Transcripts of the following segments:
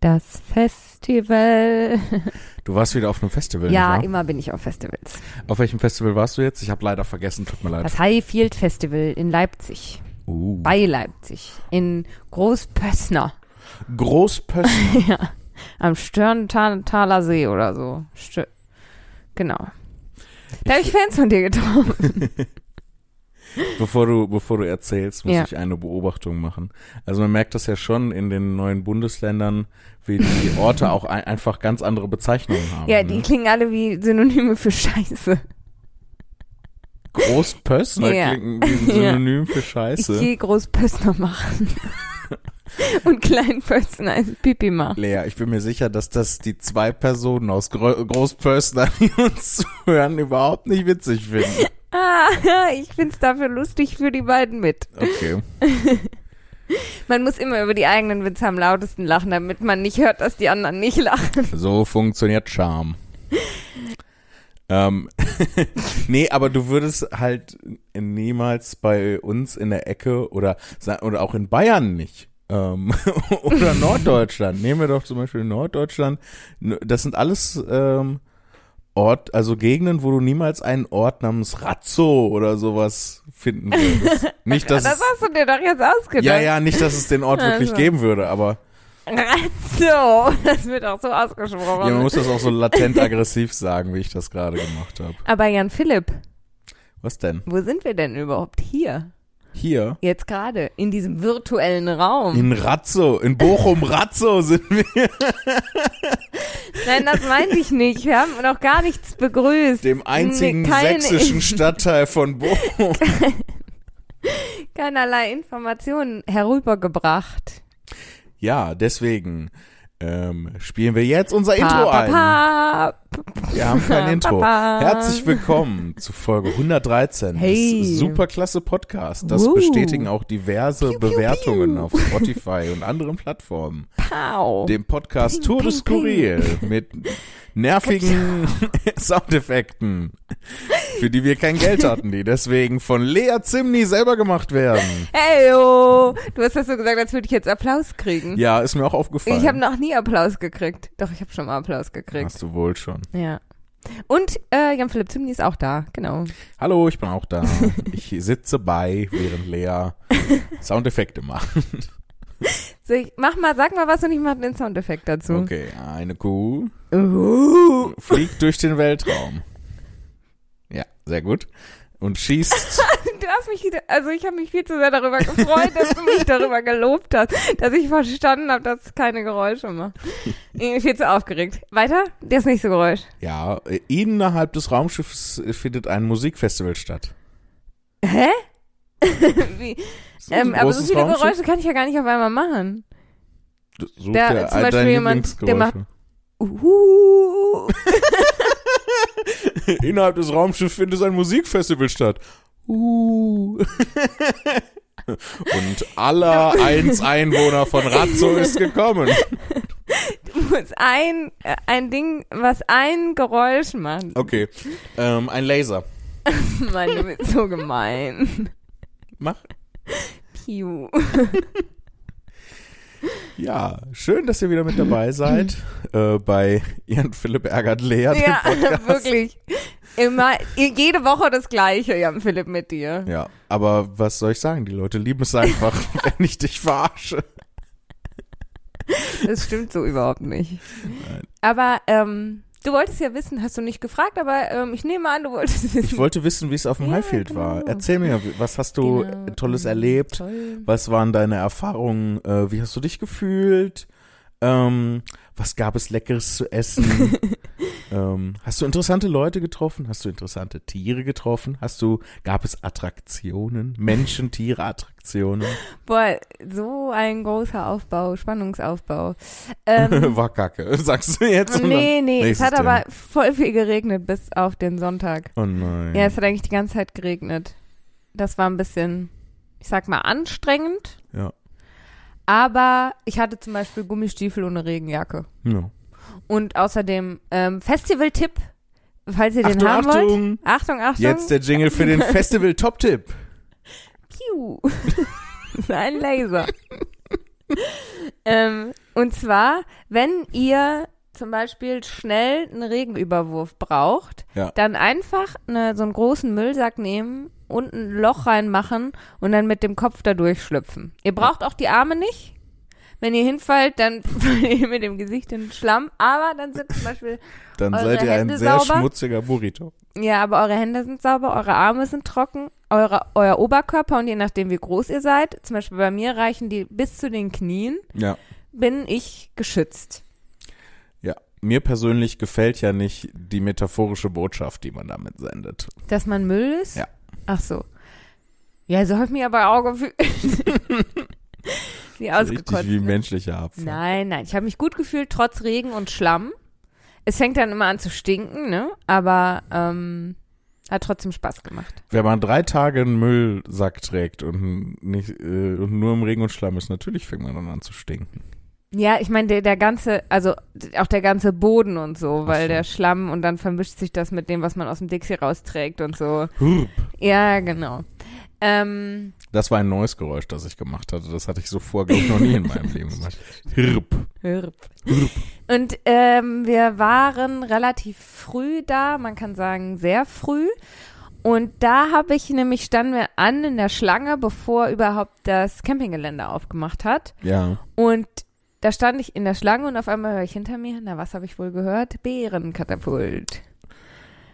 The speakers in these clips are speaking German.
Das Festival. Du warst wieder auf einem Festival, ja, immer bin ich auf Festivals. Auf welchem Festival warst du jetzt? Ich habe leider vergessen, tut mir leid. Das Highfield Festival in Leipzig. Uh. Bei Leipzig. In Großpössner. Großpössner. ja. Am Störnthaler See oder so. Stö genau. Da habe ich Fans von dir getroffen. bevor du, bevor du erzählst, muss Ja. ich eine Beobachtung machen. Also man merkt das ja schon in den neuen Bundesländern, wie die Orte auch ein, einfach ganz andere Bezeichnungen haben. ja, die ne? klingen alle wie Synonyme für Scheiße. Großpössner Ja. klingen wie ein Ja. Synonym für Ich Scheiße. gehe Großpössner machen. Und Kleinpössner als Pipi machen. Lea, ich bin mir sicher, dass das die zwei Personen aus Gro Großpössner, die uns zuhören, überhaupt nicht witzig finden. Ah, ich find's dafür lustig für die beiden mit. Okay. Man muss immer über die eigenen Witze am lautesten lachen, damit man nicht hört, dass die anderen nicht lachen. So funktioniert Charme. ähm, nee, aber du würdest halt niemals bei uns in der Ecke oder, oder auch in Bayern nicht. Ähm, oder Norddeutschland. Nehmen wir doch zum Beispiel Norddeutschland. Das sind alles ähm, Ort, also Gegenden, wo du niemals einen Ort namens Razzo oder sowas finden würdest. Nicht, dass das hast du dir doch jetzt ausgedacht. ja, ja, nicht, dass es den Ort wirklich Also. geben würde, aber So, das wird auch so ausgesprochen. ja, man muss das auch so latent aggressiv sagen, wie ich das gerade gemacht habe. Aber Jan Philipp, Was denn? wo sind wir denn überhaupt hier? Hier? Jetzt gerade, in diesem virtuellen Raum. In Ratzo, in Bochum-Ratzo sind wir, Nein, das meinte ich nicht. Wir haben noch gar nichts begrüßt. dem einzigen keine- sächsischen Stadtteil von Bochum. Keinerlei Informationen herübergebracht. Ja, deswegen ähm, spielen wir jetzt unser Intro Pa, ein. pa, pa. Wir haben kein Intro. Herzlich willkommen zu Folge 113 Hey. des Superklasse Podcast. Das Woo. bestätigen auch diverse Piu, piu, Bewertungen piu. auf Spotify und anderen Plattformen. Pow. Dem Podcast Ping, Tour de Skurril mit nervigen Soundeffekten, für die wir kein Geld hatten, die deswegen von Lea Zimni selber gemacht werden. Heyo. Du hast das so gesagt, als würde ich jetzt Applaus kriegen. Ja, ist mir auch aufgefallen. Ich habe noch nie Applaus gekriegt. Doch, ich habe schon mal Applaus gekriegt. Hast du wohl schon. Ja. Und äh, Jan-Philipp Zimni ist auch da, genau. Hallo, ich bin auch da. Ich sitze bei, während Lea Soundeffekte macht. So, ich, mach mal, sag mal was und ich mache den Soundeffekt dazu. Okay, eine Kuh Uh. fliegt durch den Weltraum. Ja, sehr gut. Und schießt. Du hast mich wieder, also ich habe mich viel zu sehr darüber gefreut, dass du mich darüber gelobt hast, dass ich verstanden habe, dass es keine Geräusche macht. Ich bin viel zu aufgeregt. Weiter? Nicht so Geräusch. Ja, innerhalb des Raumschiffs findet ein Musikfestival statt. Hä? Wie? Ähm, aber so viele Raumschiff. Geräusche kann ich ja gar nicht auf einmal machen. Such Da, dir zum Beispiel jemand, der macht- Lieblingsgeräusche. Uh. Innerhalb des Raumschiffs findet ein Musikfestival statt. Uh. Und aller eins Einwohner von Razzo ist gekommen. Du musst ein, äh, ein Ding, was ein Geräusch macht. Okay, ähm, ein Laser. Mann, du bist so gemein. Mach. Piu. Ja, schön, dass ihr wieder mit dabei seid äh, bei Jan Philipp ärgert Lea. Ja, wirklich. Immer, jede Woche das Gleiche, Jan Philipp, mit dir. Ja, aber was soll ich sagen? Die Leute lieben es einfach, wenn ich dich verarsche. Das stimmt so überhaupt nicht. Nein. Aber ähm, du wolltest ja wissen, hast du nicht gefragt, aber ähm, ich nehme an, du wolltest wissen. Ich wollte wissen, wie es auf dem Ja, Highfield genau. war. Erzähl mir, was hast du Genau, Tolles ähm, erlebt? Toll. Was waren deine Erfahrungen? Äh, wie hast du dich gefühlt? Ähm, was gab es Leckeres zu essen? ähm, hast du interessante Leute getroffen? Hast du interessante Tiere getroffen? Hast du, gab es Attraktionen? Menschen, Tiere, Attraktionen? Boah, so ein großer Aufbau, Spannungsaufbau. Ähm, War kacke, sagst du jetzt? nee, nee, es hat aber Thema. voll viel geregnet bis auf den Sonntag. Oh nein. Ja, es hat eigentlich die ganze Zeit geregnet. Das war ein bisschen, ich sag mal, anstrengend. Ja. Aber ich hatte zum Beispiel Gummistiefel und eine Regenjacke. ja. Und außerdem ähm, Festival-Tipp, falls ihr den Achtung, haben wollt. Achtung! Achtung, Achtung. Jetzt der Jingle für den Festival-Top-Tipp. Piu. Ein Laser. ähm, Und zwar, wenn ihr zum Beispiel schnell einen Regenüberwurf braucht, Ja. dann einfach eine, so einen großen Müllsack nehmen und ein Loch reinmachen und dann mit dem Kopf da durchschlüpfen. Ihr braucht auch die Arme nicht. Wenn ihr hinfallt, dann fallt ihr mit dem Gesicht in den Schlamm. Aber dann sind zum Beispiel, Dann Eure seid ihr ein Hände sehr sauber? schmutziger Burrito. ja, aber eure Hände sind sauber, eure Arme sind trocken, eure, euer Oberkörper und je nachdem, wie groß ihr seid, zum Beispiel bei mir reichen die bis zu den Knien, Ja. bin ich geschützt. Ja. Mir persönlich gefällt ja nicht die metaphorische Botschaft, die man damit sendet. Dass man Müll ist? Ja. Ach so. Ja, so habe ich mich aber auch gefühlt. wie ausgekotzt. Richtig wie ne? menschlicher Abfall. Nein, nein. Ich habe mich gut gefühlt, trotz Regen und Schlamm. Es fängt dann immer an zu stinken, ne? Aber ähm, hat trotzdem Spaß gemacht. Wenn man drei Tage einen Müllsack trägt und nicht äh, und nur im Regen und Schlamm ist, natürlich fängt man dann an zu stinken. Ja, ich meine, der, der ganze, also auch der ganze Boden und so, weil so. der Schlamm und dann vermischt sich das mit dem, was man aus dem Dixie rausträgt und so. Hurp. Ja, genau. Ähm, Das war ein neues Geräusch, das ich gemacht hatte. Das hatte ich so vorher noch nie in meinem Leben gemacht. Hirp. Hürp. Und ähm, wir waren relativ früh da, man kann sagen sehr früh. Und da habe ich nämlich, standen wir an in der Schlange, bevor überhaupt das Campinggelände aufgemacht hat. Ja. Und da stand ich in der Schlange und auf einmal höre ich hinter mir, na was habe ich wohl gehört? Bärenkatapult.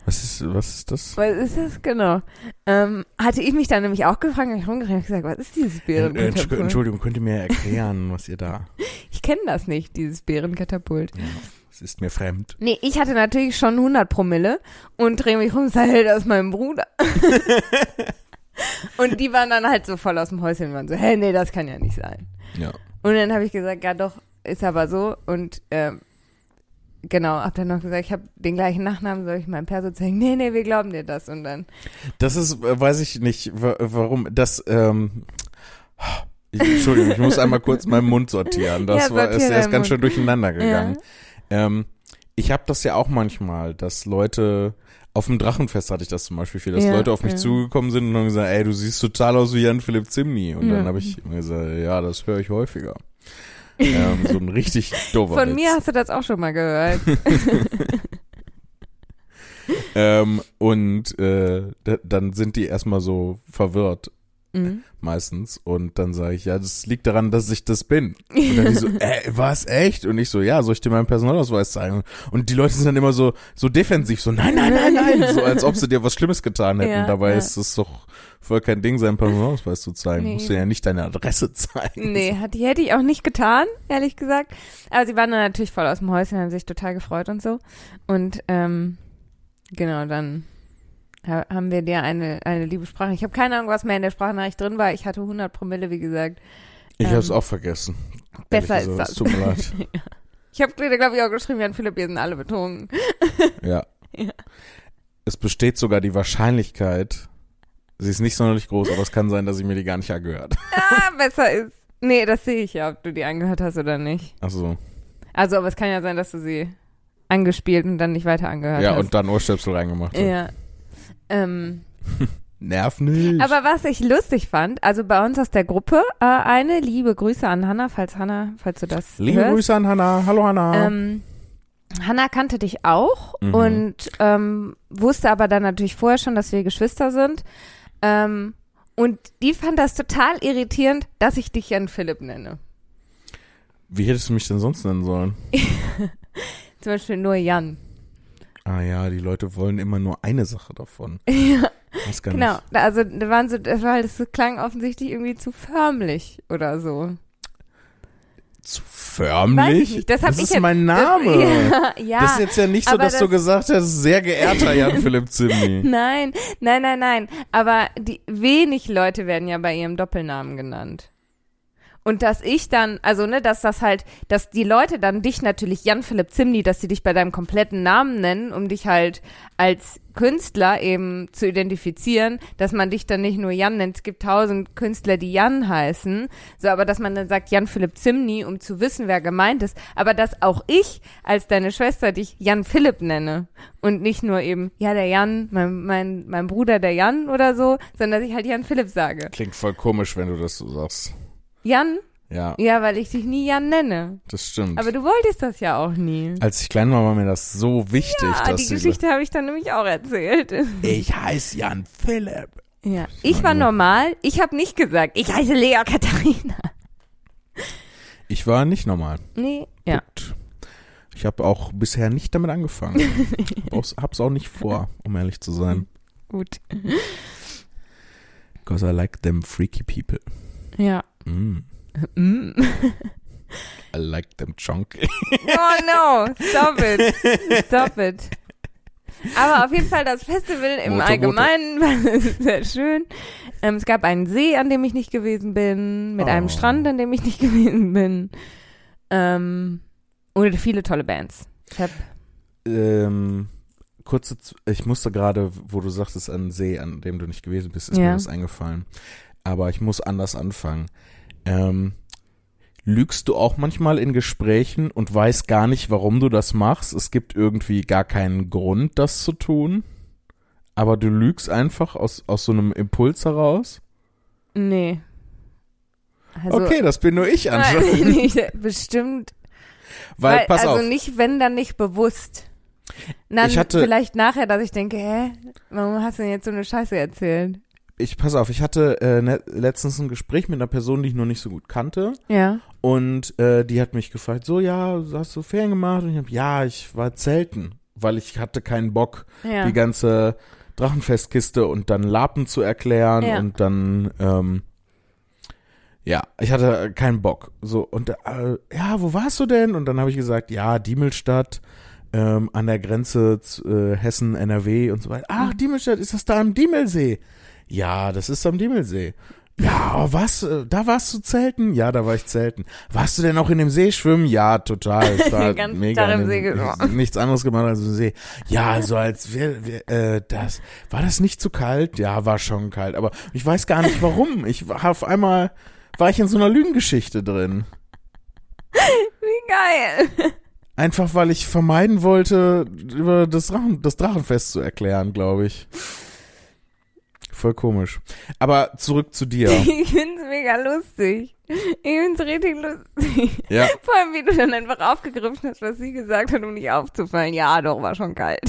Was ist, was ist das? Was ist das genau? Ähm, hatte ich mich dann nämlich auch gefragt, habe ich rumgerannt und gesagt, was ist dieses Äh, Entsch- Bärenkatapult? Entschuldigung, könnt ihr mir erklären, was ihr da? Ich kenne das nicht, dieses Bärenkatapult. Ja, es ist mir fremd. Nee, ich hatte natürlich schon 100 Promille und drehe mich rum und sage, das ist mein Bruder. und die waren dann halt so voll aus dem Häuschen und waren so, hey, nee, das kann ja nicht sein. Ja. Und dann habe ich gesagt, ja doch, ist aber so. Und ähm, genau, hab dann noch gesagt, ich habe den gleichen Nachnamen, soll ich meinem Perso zeigen? Nee, nee, wir glauben dir das. Und dann, Das ist, äh, weiß ich nicht, wa- warum, das, ähm, ich, Entschuldigung, ich muss einmal kurz meinen Mund sortieren. Das Ja, war, ist, deinen ganz Mund. schön durcheinander gegangen. Ähm, ich habe das ja auch manchmal, dass Leute, auf dem Drachenfest hatte ich das zum Beispiel viel, dass Ja, Leute auf mich ja. zugekommen sind und haben gesagt, ey, du siehst total aus wie Jan-Philipp Zimny. Und Ja. dann habe ich immer gesagt, ja, das höre ich häufiger. ähm, so ein richtig doofer von Witz. mir hast du das auch schon mal gehört. Ähm, und äh, da, dann sind die erstmal so verwirrt mhm. meistens und dann sage ich, ja, das liegt daran, dass ich das bin. Und dann die so, äh, was, echt? Und ich so, ja, soll ich dir meinen Personalausweis zeigen? Und die Leute sind dann immer so, so defensiv, so, nein, nein, nein, nein, so als ob sie dir was Schlimmes getan hätten. Ja, Dabei ja. ist es doch voll kein Ding, seinen Personalausweis zu zeigen. Nee. Musst du ja nicht deine Adresse zeigen. Nee, hat, die hätte ich auch nicht getan, ehrlich gesagt. Aber sie waren dann natürlich voll aus dem Häuschen, haben sich total gefreut und so. Und ähm, genau, dann haben wir dir eine, eine liebe Sprache. Ich habe keine Ahnung, was mehr in der Sprachnachricht drin war. Ich hatte 100 Promille, wie gesagt. Ich Ähm, hab's auch vergessen. Besser ist das. Es tut mir leid. Ich habe, glaube ich, auch geschrieben, Jan Philipp, wir sind alle betrunken. Ja. Ja. Es besteht sogar die Wahrscheinlichkeit, sie ist nicht sonderlich groß, aber es kann sein, dass ich mir die gar nicht angehört. Ah, besser ist. Nee, das sehe ich ja, ob du die angehört hast oder nicht. Also, Also, aber es kann ja sein, dass du sie angespielt und dann nicht weiter angehört ja, hast. und dann Ohrstöpsel reingemacht. habe. ja. Ähm, Nerv nicht. Aber was ich lustig fand, also bei uns aus der Gruppe äh, eine, liebe Grüße an Hannah, falls Hannah, falls du das Liebe hörst. Grüße an Hannah. Hallo Hannah. Ähm, Hannah kannte dich auch Mhm. und ähm, wusste aber dann natürlich vorher schon, dass wir Geschwister sind. Ähm, und die fand das total irritierend, dass ich dich Jan Philipp nenne. Wie hättest du mich denn sonst nennen sollen? Zum Beispiel nur Jan. Ah ja, die Leute wollen immer nur eine Sache davon. ja, Weiß gar genau. nicht. Also da waren so, das war halt, das klang offensichtlich irgendwie zu förmlich oder so. Zu förmlich? Das, ich ist jetzt- mein Name. Das, ja, ja. Das ist jetzt ja nicht so, dass du das- gesagt hast, sehr geehrter Jan-Philipp Zimny. Nein, nein, nein, nein. Aber die wenig Leute werden ja bei ihrem Doppelnamen genannt. Und dass ich dann, also ne, dass das halt, dass die Leute dann dich natürlich Jan Philipp Zimny, dass sie dich bei deinem kompletten Namen nennen, um dich halt als Künstler eben zu identifizieren, dass man dich dann nicht nur Jan nennt. Es gibt tausend Künstler, die Jan heißen, so, aber dass man dann sagt Jan Philipp Zimny, um zu wissen, wer gemeint ist. Aber dass auch ich als deine Schwester dich Jan Philipp nenne und nicht nur eben, ja, der Jan, mein, mein, mein Bruder der Jan oder so, sondern dass ich halt Jan Philipp sage. Klingt voll komisch, wenn du das so sagst. Jan? Ja, Ja, weil ich dich nie Jan nenne. das stimmt. Aber du wolltest das ja auch nie. Als ich klein war, war mir das so wichtig, Ja, dass die Geschichte habe ich dann nämlich auch erzählt. ich heiße Jan Philipp. Ja, ich war normal. Ich habe nicht gesagt, ich heiße Lea Katharina. Ich war nicht normal. Nee, ja. Gut. Ich habe auch bisher nicht damit angefangen. Hab's- Hab's auch nicht vor, um ehrlich zu sein. Gut. Because I like them freaky people. Ja. Mm. Mm. I like them chunky. Oh no, stop it. Stop it. Aber auf jeden Fall das Festival im Moto, Allgemeinen war sehr schön. Ähm, es gab einen See, an dem ich nicht gewesen bin, mit einem Oh. Strand, an dem ich nicht gewesen bin. Ähm, und viele tolle Bands. Ich hab, ähm, kurze, ich musste gerade, wo du sagtest, an See, an dem du nicht gewesen bist, ist Ja. mir das eingefallen. Aber ich muss anders anfangen. Ähm, lügst du auch manchmal in Gesprächen und weißt gar nicht, warum du das machst? Es gibt irgendwie gar keinen Grund, das zu tun. Aber du lügst einfach aus, aus so einem Impuls heraus? nee. Also, okay, das bin nur ich anscheinend. Nein, nicht, bestimmt. Weil, Weil, pass also auf, nicht, wenn dann nicht bewusst. Dann Ich hatte- vielleicht nachher, dass ich denke, hä, warum hast du denn jetzt so eine Scheiße erzählt? Ich pass auf, ich hatte äh, ne, letztens ein Gespräch mit einer Person, die ich noch nicht so gut kannte. Ja. Und äh, die hat mich gefragt, so ja, hast du Ferien gemacht? Und ich habe, ja, ich war zelten, weil ich hatte keinen Bock, Ja. die ganze Drachenfestkiste und dann Lapen zu erklären Ja. und dann, ähm, ja, ich hatte keinen Bock. So, und äh, ja, wo warst du denn? Und dann habe ich gesagt, ja, Diemelstadt, ähm, an der Grenze zu äh, Hessen, NRW und so weiter. Ach, Diemelstadt, ist das da am Diemelsee? Ja, das ist am Diemelsee. Ja, oh, was? äh, Da warst du zelten? Ja, da war ich zelten. Warst du denn auch in dem See schwimmen? Ja, total. Ich war Den ganzen mega im See geschwommen. Nichts anderes gemacht als im See. Ja, so als wär, wär, äh, das war das nicht zu kalt? Ja, war schon kalt, aber ich weiß gar nicht warum. Ich war auf einmal war ich in so einer Lügengeschichte drin. Wie geil. Einfach weil ich vermeiden wollte, über das, Drachen, das Drachenfest zu erklären, glaube ich. Voll komisch. Aber zurück zu dir. Ich find's mega lustig. Ich find's richtig lustig. Ja, Vor allem, wie du dann einfach aufgegriffen hast, was sie gesagt hat, um nicht aufzufallen. Ja, doch, war schon kalt.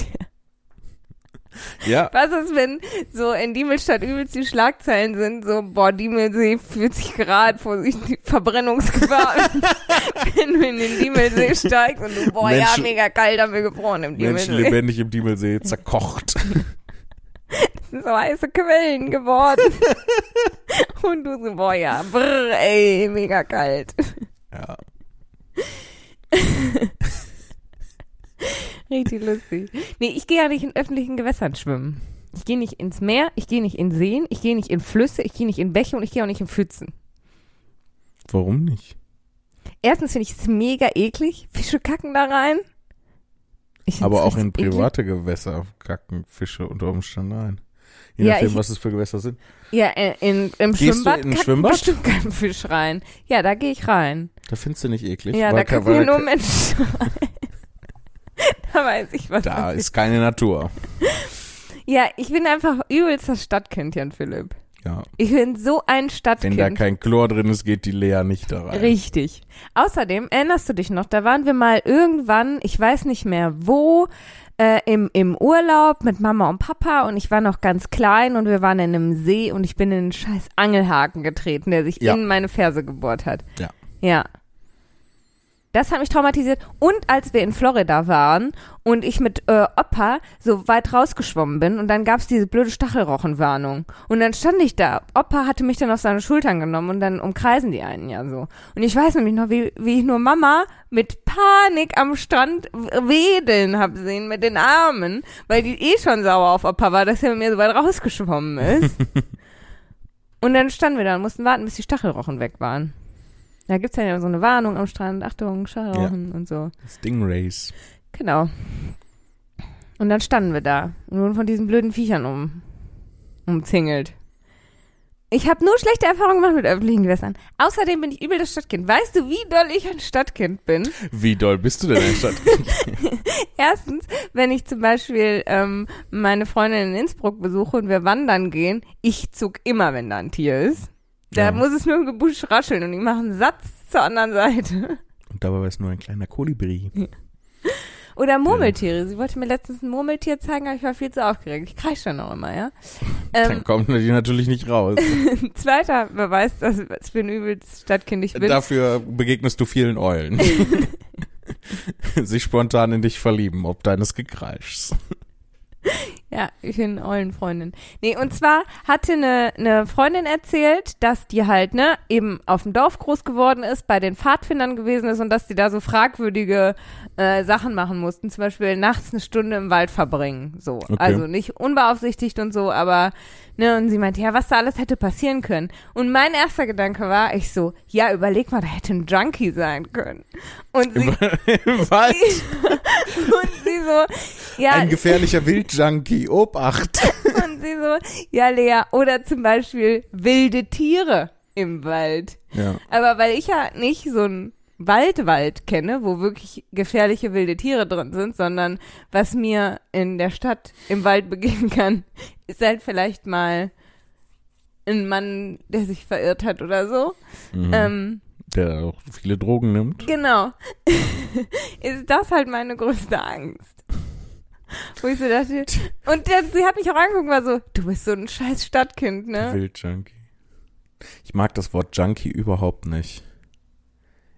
ja. Was ist, wenn so in Diemelstadt übelst die Schlagzeilen sind, so, boah, Diemelsee 40 Grad, Vorsicht, Verbrennungsgefahr. wenn du in den Diemelsee steigst und du, boah, ja, Menschen- mega kalt, haben wir gefroren im Menschen Diemelsee. lebendig im Diemelsee zerkocht. So heiße Quellen geworden. und du so, boah, ja, brr, ey, mega kalt. Ja. Richtig lustig. Nee, ich gehe ja nicht in öffentlichen Gewässern schwimmen. Ich gehe nicht ins Meer, ich gehe nicht in Seen, ich gehe nicht in Flüsse, ich gehe nicht in Bäche und ich gehe auch nicht in Pfützen. Warum nicht? Erstens finde ich es mega eklig. Fische kacken da rein. Aber auch in richtig eklig. private Gewässer kacken Fische unter Umständen ein. Je Ja, nachdem, ich- was es für Gewässer sind. Ja, in, in, im Gehst du Schwimmbad in ein Schwimmbad? bestimmt kein Fisch rein. Ja, da gehe ich rein. Da findest du nicht eklig. ja, da weil, ja nur Menschen rein. da weiß ich, was da ist keine Natur. Ja, ich bin einfach übelst das Stadtkind, Jan Philipp. Ja. Ich bin so ein Wenn Stadtkind. da kein Chlor drin ist, geht die Lea nicht da rein. Richtig. Außerdem, erinnerst du dich noch, da waren wir mal irgendwann, ich weiß nicht mehr wo, äh, im, im Urlaub mit Mama und Papa und ich war noch ganz klein und wir waren in einem See und ich bin in einen scheiß Angelhaken getreten, der sich Ja. in meine Ferse gebohrt hat. Ja. Ja. Das hat mich traumatisiert. Und als wir in Florida waren und ich mit äh, Opa so weit rausgeschwommen bin und dann gab's diese blöde Stachelrochenwarnung. Und dann stand ich da. Opa hatte mich dann auf seine Schultern genommen und dann umkreisen die einen ja so. Und ich weiß nämlich noch, wie, wie ich nur Mama mit Panik am Strand wedeln hab sehen mit den Armen, weil die eh schon sauer auf Opa war, dass er mit mir so weit rausgeschwommen ist. und dann standen wir da und mussten warten, bis die Stachelrochen weg waren. Da gibt's ja so eine Warnung am Strand, Achtung, Stachelrochen und so. Stingrays. Genau. Und dann standen wir da und wurden von diesen blöden Viechern um, umzingelt. Ich habe nur schlechte Erfahrungen gemacht mit öffentlichen Gewässern. Außerdem bin ich übel das Stadtkind. Weißt du, wie doll ich ein Stadtkind bin? Wie doll bist du denn in der Stadt? Erstens, wenn ich zum Beispiel ähm, meine Freundin in Innsbruck besuche und wir wandern gehen, ich zuck immer, wenn da ein Tier ist. Da Ja. muss es nur im Gebüsch rascheln und die machen einen Satz zur anderen Seite. Und dabei war es nur ein kleiner Kolibri. Oder Murmeltiere. Sie wollte mir letztens ein Murmeltier zeigen, aber ich war viel zu aufgeregt. Ich kreische dann auch immer, ja. Dann Ähm, kommt die natürlich nicht raus. zweiter Beweis, dass ich für ein übelst Stadtkind ich bin. Dafür begegnest du vielen Eulen. Sich spontan in dich verlieben, ob deines Gekreischs. Ja, ich bin Eulenfreundin. Nee, und zwar hatte eine, eine Freundin erzählt, dass die halt, ne, eben auf dem Dorf groß geworden ist, bei den Pfadfindern gewesen ist und dass die da so fragwürdige äh, Sachen machen mussten. Zum Beispiel nachts eine Stunde im Wald verbringen. So. Okay. Also nicht unbeaufsichtigt und so, aber, ne, und sie meinte, ja, was da alles hätte passieren können. Und mein erster Gedanke war, ich so, ja, überleg mal, da hätte ein Junkie sein können. Und sie, Im, Im Wald. und sie so, ja, Ein gefährlicher Wildjunkie. Obacht. Und sie so, ja, Lea, oder zum Beispiel wilde Tiere im Wald. Ja. Aber weil ich ja nicht so ein Waldwald kenne, wo wirklich gefährliche wilde Tiere drin sind, sondern was mir in der Stadt im Wald begegnen kann, ist halt vielleicht mal ein Mann, der sich verirrt hat oder so. Mhm. Ähm, Der auch viele Drogen nimmt. genau. ist das halt meine größte Angst. Wo ich so dachte, und der, sie hat mich auch angeguckt und war so, du bist so ein scheiß Stadtkind, ne? Wildjunkie. Ich mag das Wort Junkie überhaupt nicht.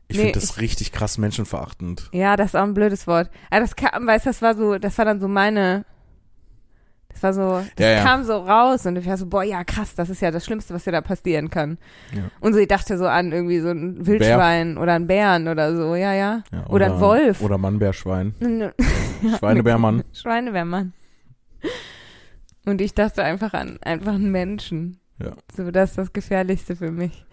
Ich Nee, finde das richtig krass menschenverachtend. Ja, das ist auch ein blödes Wort. Aber das kam, weißt das war so, das war dann so meine, das war so, das Ja, ja. kam so raus und ich war so, boah, ja, krass, das ist ja das Schlimmste, was dir da passieren kann. Ja. Und sie dachte so an irgendwie so ein Wildschwein oder ein Bären oder so, ja, ja. Ja, Oder ein Wolf. Oder Mannbärschwein. Schweinebärmann. Schweinebärmann. Und ich dachte einfach an einfach einen Menschen. Ja. So, das ist das Gefährlichste für mich.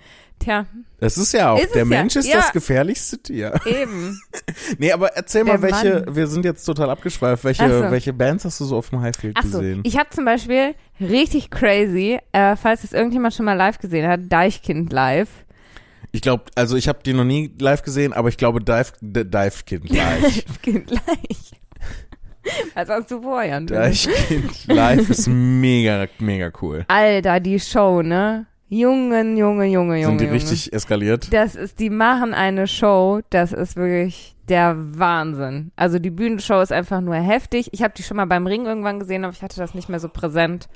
Tja, Das ist ja auch, Ist der ja. Mensch ist Ja. das gefährlichste Tier. eben. Nee, aber erzähl mal, Der welche, Mann. wir sind jetzt total abgeschweift, welche, so. welche Bands hast du so auf dem Highfield Ach so, gesehen? ich habe zum Beispiel richtig crazy, äh, falls es irgendjemand schon mal live gesehen hat, Deichkind live. Ich glaube, also ich habe die noch nie live gesehen, aber ich glaube Dive, D- Dive Kind live. Deichkind live. Was hast du vorher? Dive Kind live ist mega, mega cool. Alter, die Show, ne? Jungen, Junge, Junge, Junge. Sind die Junge. richtig eskaliert? Das ist, die machen eine Show, das ist wirklich der Wahnsinn. Also die Bühnenshow ist einfach nur heftig. Ich habe die schon mal beim Ring irgendwann gesehen, aber ich hatte das nicht mehr so präsent.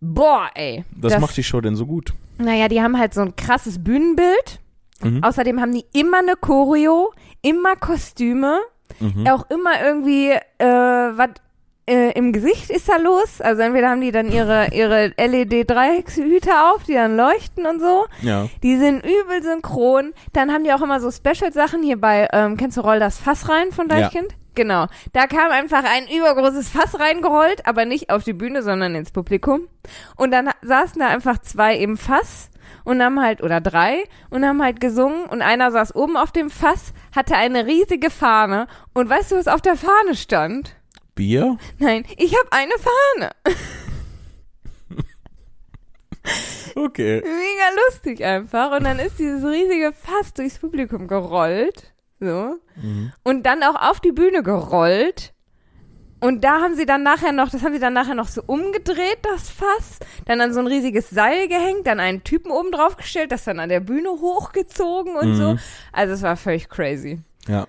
Boah, ey. Was macht die Show denn so gut? Naja, die haben halt so ein krasses Bühnenbild. Mhm. Außerdem haben die immer eine Choreo, immer Kostüme, Mhm. auch immer irgendwie, äh, was äh, im Gesicht ist da los. Also entweder haben die dann ihre, ihre LED-Dreieckshüte auf, die dann leuchten und so. Ja. Die sind übel synchron. Dann haben die auch immer so Special-Sachen hier bei, ähm, kennst du Roll das Fass rein von Deichkind? Genau. Da kam einfach ein übergroßes Fass reingerollt, aber nicht auf die Bühne, sondern ins Publikum. Und dann saßen da einfach zwei im Fass und haben halt, oder drei, und haben halt gesungen und einer saß oben auf dem Fass, hatte eine riesige Fahne und weißt du, was auf der Fahne stand? Bier? Nein, ich habe eine Fahne. Okay. Mega lustig einfach. Und dann ist dieses riesige Fass durchs Publikum gerollt. So. Mhm. Und dann auch auf die Bühne gerollt. Und da haben sie dann nachher noch, das haben sie dann nachher noch so umgedreht, das Fass. Dann an so ein riesiges Seil gehängt, dann einen Typen oben drauf gestellt, das dann an der Bühne hochgezogen und Mhm. so. Also es war völlig crazy. Ja.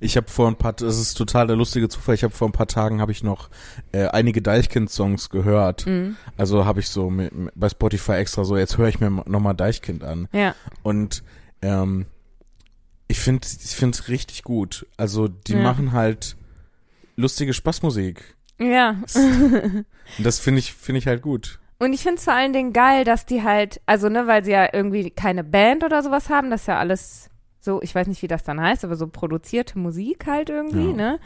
Ich habe vor ein paar, das ist total der lustige Zufall. Ich habe vor ein paar Tagen habe ich noch äh, einige Deichkind-Songs gehört. Mhm. Also habe ich so mit, bei Spotify extra so. Jetzt höre ich mir nochmal Deichkind an. Ja. Und ähm, ich finde, ich finde es richtig gut. Also die Ja. machen halt lustige Spaßmusik. Ja. Und das finde ich, finde ich halt gut. Und ich finde es vor allen Dingen geil, dass die halt, also ne, weil sie ja irgendwie keine Band oder sowas haben, das ist ja alles so, ich weiß nicht, wie das dann heißt, aber so produzierte Musik halt irgendwie, Ja. ne?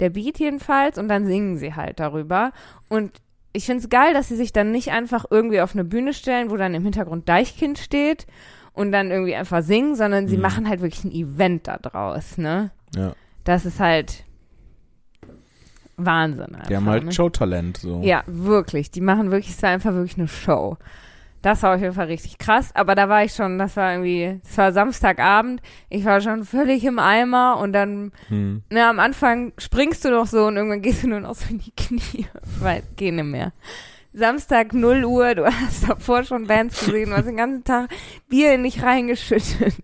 Der Beat jedenfalls und dann singen sie halt darüber. Und ich finde es geil, dass sie sich dann nicht einfach irgendwie auf eine Bühne stellen, wo dann im Hintergrund Deichkind steht und dann irgendwie einfach singen, sondern sie Mhm. machen halt wirklich ein Event da draus, ne? Ja. Das ist halt Wahnsinn. Einfach, Die haben halt ne? Showtalent so. Ja, wirklich. Die machen wirklich, es war einfach wirklich eine Show. Das war auf jeden Fall richtig krass, aber da war ich schon, das war irgendwie, es war Samstagabend, ich war schon völlig im Eimer und dann, Hm. na, am Anfang springst du doch so und irgendwann gehst du nur noch so in die Knie, weil, geh nicht mehr. Samstag 0 Uhr, du hast davor schon Bands gesehen, du hast den ganzen Tag Bier in dich reingeschüttet.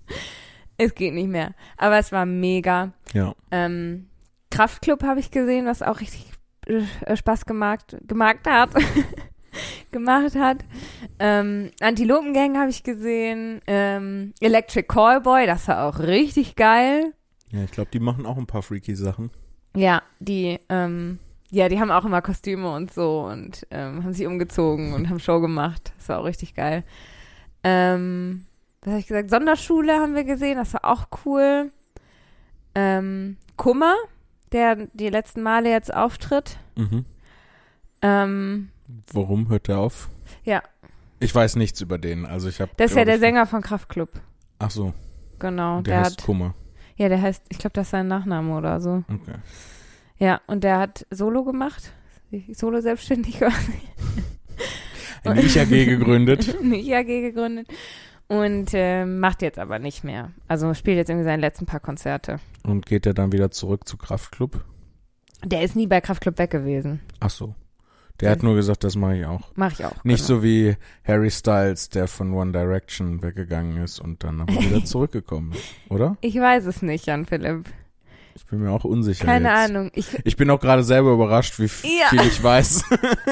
es geht nicht mehr. Aber es war mega. Ja. Ähm, Kraftclub habe ich gesehen, was auch richtig äh, Spaß gemacht, gemacht hat. gemacht hat. Ähm, Antilopengang habe ich gesehen. Ähm, Electric Callboy, das war auch richtig geil. Ja, ich glaube, die machen auch ein paar freaky Sachen. Ja, die, ähm, ja, die haben auch immer Kostüme und so und ähm, haben sich umgezogen und haben Show gemacht. Das war auch richtig geil. Ähm, was habe ich gesagt? Sonderschule haben wir gesehen, das war auch cool. Ähm, Kummer, der die letzten Male jetzt auftritt. Mhm. Ähm, Warum hört der auf? Ja. Ich weiß nichts über den. Also ich habe. das ist ja der Sänger von Kraftklub. Ach so, Genau, der, der, heißt hat, Kummer. ja, der heißt, ich glaube, das ist sein Nachname oder so. Okay. Ja, und der hat Solo gemacht, Solo selbstständig quasi. Ein Ich-AG gegründet. eine IAG gegründet und ähm, macht jetzt aber nicht mehr. Also spielt jetzt irgendwie seine letzten paar Konzerte. Und geht er dann wieder zurück zu Kraftklub? Der ist nie bei Kraftklub weg gewesen. Ach so. Der hat nur gesagt, das mache ich auch. Mache ich auch. Nicht genau. so wie Harry Styles, der von One Direction weggegangen ist und dann aber wieder zurückgekommen ist, oder? Ich weiß es nicht, Jan Philipp. Ich bin mir auch unsicher. Keine jetzt. Ahnung. Ich, Ich bin auch gerade selber überrascht, wie Ja. viel ich weiß.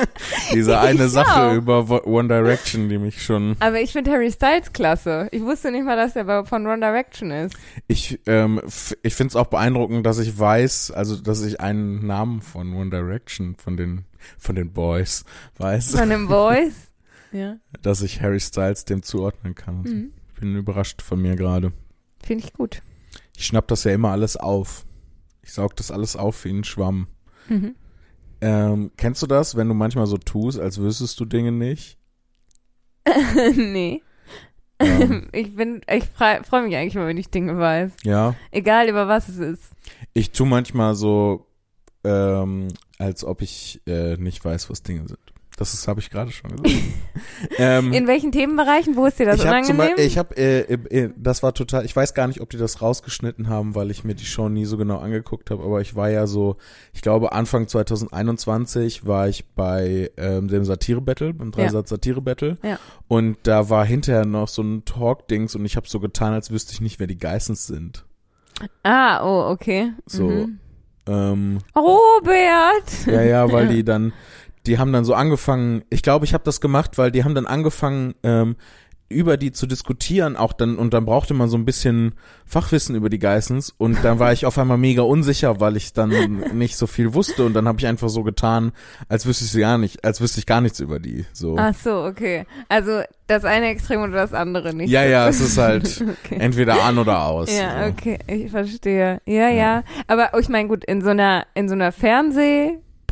Diese eine Ich Sache auch. über One Direction, die mich schon. aber ich finde Harry Styles klasse. Ich wusste nicht mal, dass er von One Direction ist. Ich, ähm, ich finde es auch beeindruckend, dass ich weiß, also dass ich einen Namen von One Direction, von den, von den Boys, weiß, Von dem Voice. Ja. dass ich Harry Styles dem zuordnen kann. Mhm. Ich bin überrascht von mir gerade. Finde ich gut. Ich schnapp das ja immer alles auf. Ich saug das alles auf wie ein Schwamm. Mhm. Ähm, kennst du das, wenn du manchmal so tust, als wüsstest du Dinge nicht? nee. Ähm, Ich bin, ich freue freu mich eigentlich immer, wenn ich Dinge weiß. ja, Egal über was es ist. ich tu manchmal so, ähm, als ob ich äh, nicht weiß, was Dinge sind. Das habe ich gerade schon gesagt. ähm, In welchen Themenbereichen? Wo ist dir das ich unangenehm? Beispiel, ich habe, äh, äh, das war total, ich weiß gar nicht, ob die das rausgeschnitten haben, weil ich mir die Show nie so genau angeguckt habe, aber ich war ja so, ich glaube Anfang 2021 war ich bei ähm, dem Satire-Battle, beim Dreisatz-Satire-Battle Ja. und da war hinterher noch so ein Talk-Dings und ich habe so getan, als wüsste ich nicht, wer die Geissens sind. ah, oh, okay. So, Mhm. ähm, Robert! ja, ja, weil die dann, die haben dann so angefangen, ich glaube, ich habe das gemacht, weil die haben dann angefangen, ähm, über die zu diskutieren, auch dann, und dann brauchte man so ein bisschen Fachwissen über die Geissens und dann war ich auf einmal mega unsicher, weil ich dann nicht so viel wusste und dann habe ich einfach so getan, als wüsste ich sie gar nicht, als wüsste ich gar nichts über die, so. Ach so, okay. Also das eine Extrem oder das andere nicht. Ja, ja, es ist halt Okay. entweder an oder aus. Ja, so. okay, ich verstehe. Ja, ja. Ja. Aber ich meine, gut, in so einer, in so einer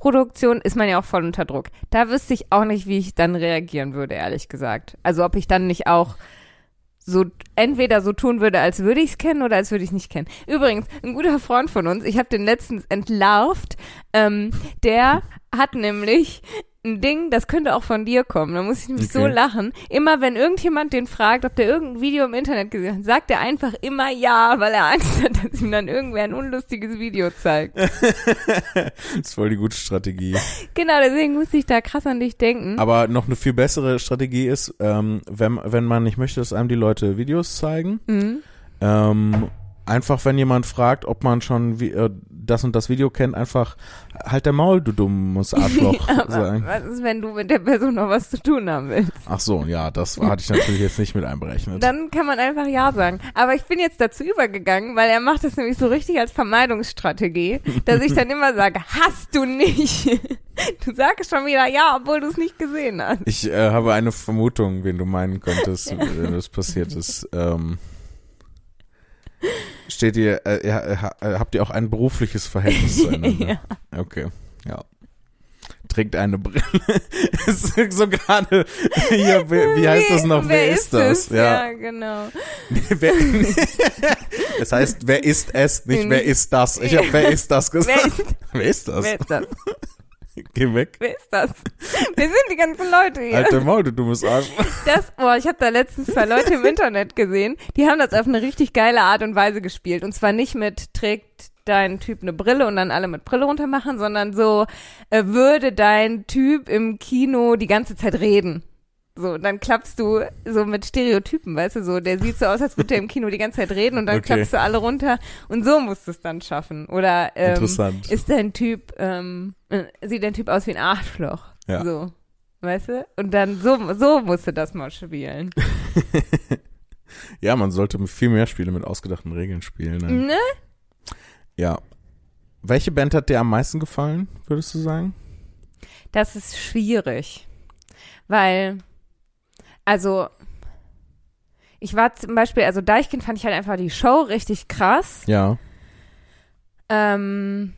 Fernsehproduktion ist man ja auch voll unter Druck. Da wüsste ich auch nicht, wie ich dann reagieren würde, ehrlich gesagt. Also ob ich dann nicht auch so entweder so tun würde, als würde ich es kennen oder als würde ich es nicht kennen. Übrigens, ein guter Freund von uns, ich habe den letztens entlarvt, ähm, der hat nämlich ein Ding, das könnte auch von dir kommen. Da muss ich nämlich so Okay. lachen. Immer wenn irgendjemand den fragt, ob der irgendein Video im Internet gesehen hat, sagt er einfach immer ja, weil er Angst hat, dass ihm dann irgendwer ein unlustiges Video zeigt. Das ist voll die gute Strategie. genau, deswegen musste ich da krass an dich denken. Aber noch eine viel bessere Strategie ist, ähm, wenn, wenn man nicht möchte, dass einem die Leute Videos zeigen, Mhm. ähm, einfach wenn jemand fragt, ob man schon wie, äh, das und das Video kennt, einfach halt der Maul, du dummes Arschloch Aber sagen. was ist, wenn du mit der Person noch was zu tun haben willst? Ach so, ja, das hatte ich natürlich jetzt nicht mit einberechnet. Dann kann man einfach Ja sagen. Aber ich bin jetzt dazu übergegangen, weil er macht das nämlich so richtig als Vermeidungsstrategie, dass ich dann immer sage, hast du nicht. Du sagst schon wieder Ja, obwohl du es nicht gesehen hast. Ich äh, habe eine Vermutung, wen du meinen könntest, wenn das passiert ist. Ähm, steht ihr, äh, ja, ha- äh, habt ihr auch ein berufliches Verhältnis zueinander? ja. Okay, ja. Trägt eine Brille. ist so gerade hier, wie, wie heißt das noch? Wer, ist das? es? Ja, genau. wer, das heißt, wer ist es, nicht wer ist das. Ich habe wer ist das gesagt. Wer ist, Wer ist das? wer ist das? Geh weg. Wer ist das? Wer sind die ganzen Leute hier? Dein Maul, du dummes Arsch. Das, boah, ich habe da letztens zwei Leute im Internet gesehen, die haben das auf eine richtig geile Art und Weise gespielt. Und zwar nicht mit trägt dein Typ eine Brille und dann alle mit Brille runter machen, sondern so äh, würde dein Typ im Kino die ganze Zeit reden. So, und dann klappst du so mit Stereotypen, weißt du, so, der sieht so aus, als würde er im Kino die ganze Zeit reden und dann Okay. klappst du alle runter und so musst du es dann schaffen. Oder ähm, Interessant. ist dein Typ, ähm, äh, sieht dein Typ aus wie ein Arschloch. Ja. So. Weißt du? Und dann so, so musst du das mal spielen. Ja, man sollte viel mehr Spiele mit ausgedachten Regeln spielen. Ne? Ne? Ja. Welche Band hat dir am meisten gefallen, würdest du sagen? Das ist schwierig. Weil, also, ich war zum Beispiel, also Deichkind fand ich halt einfach die Show richtig krass. Ja. Ähm,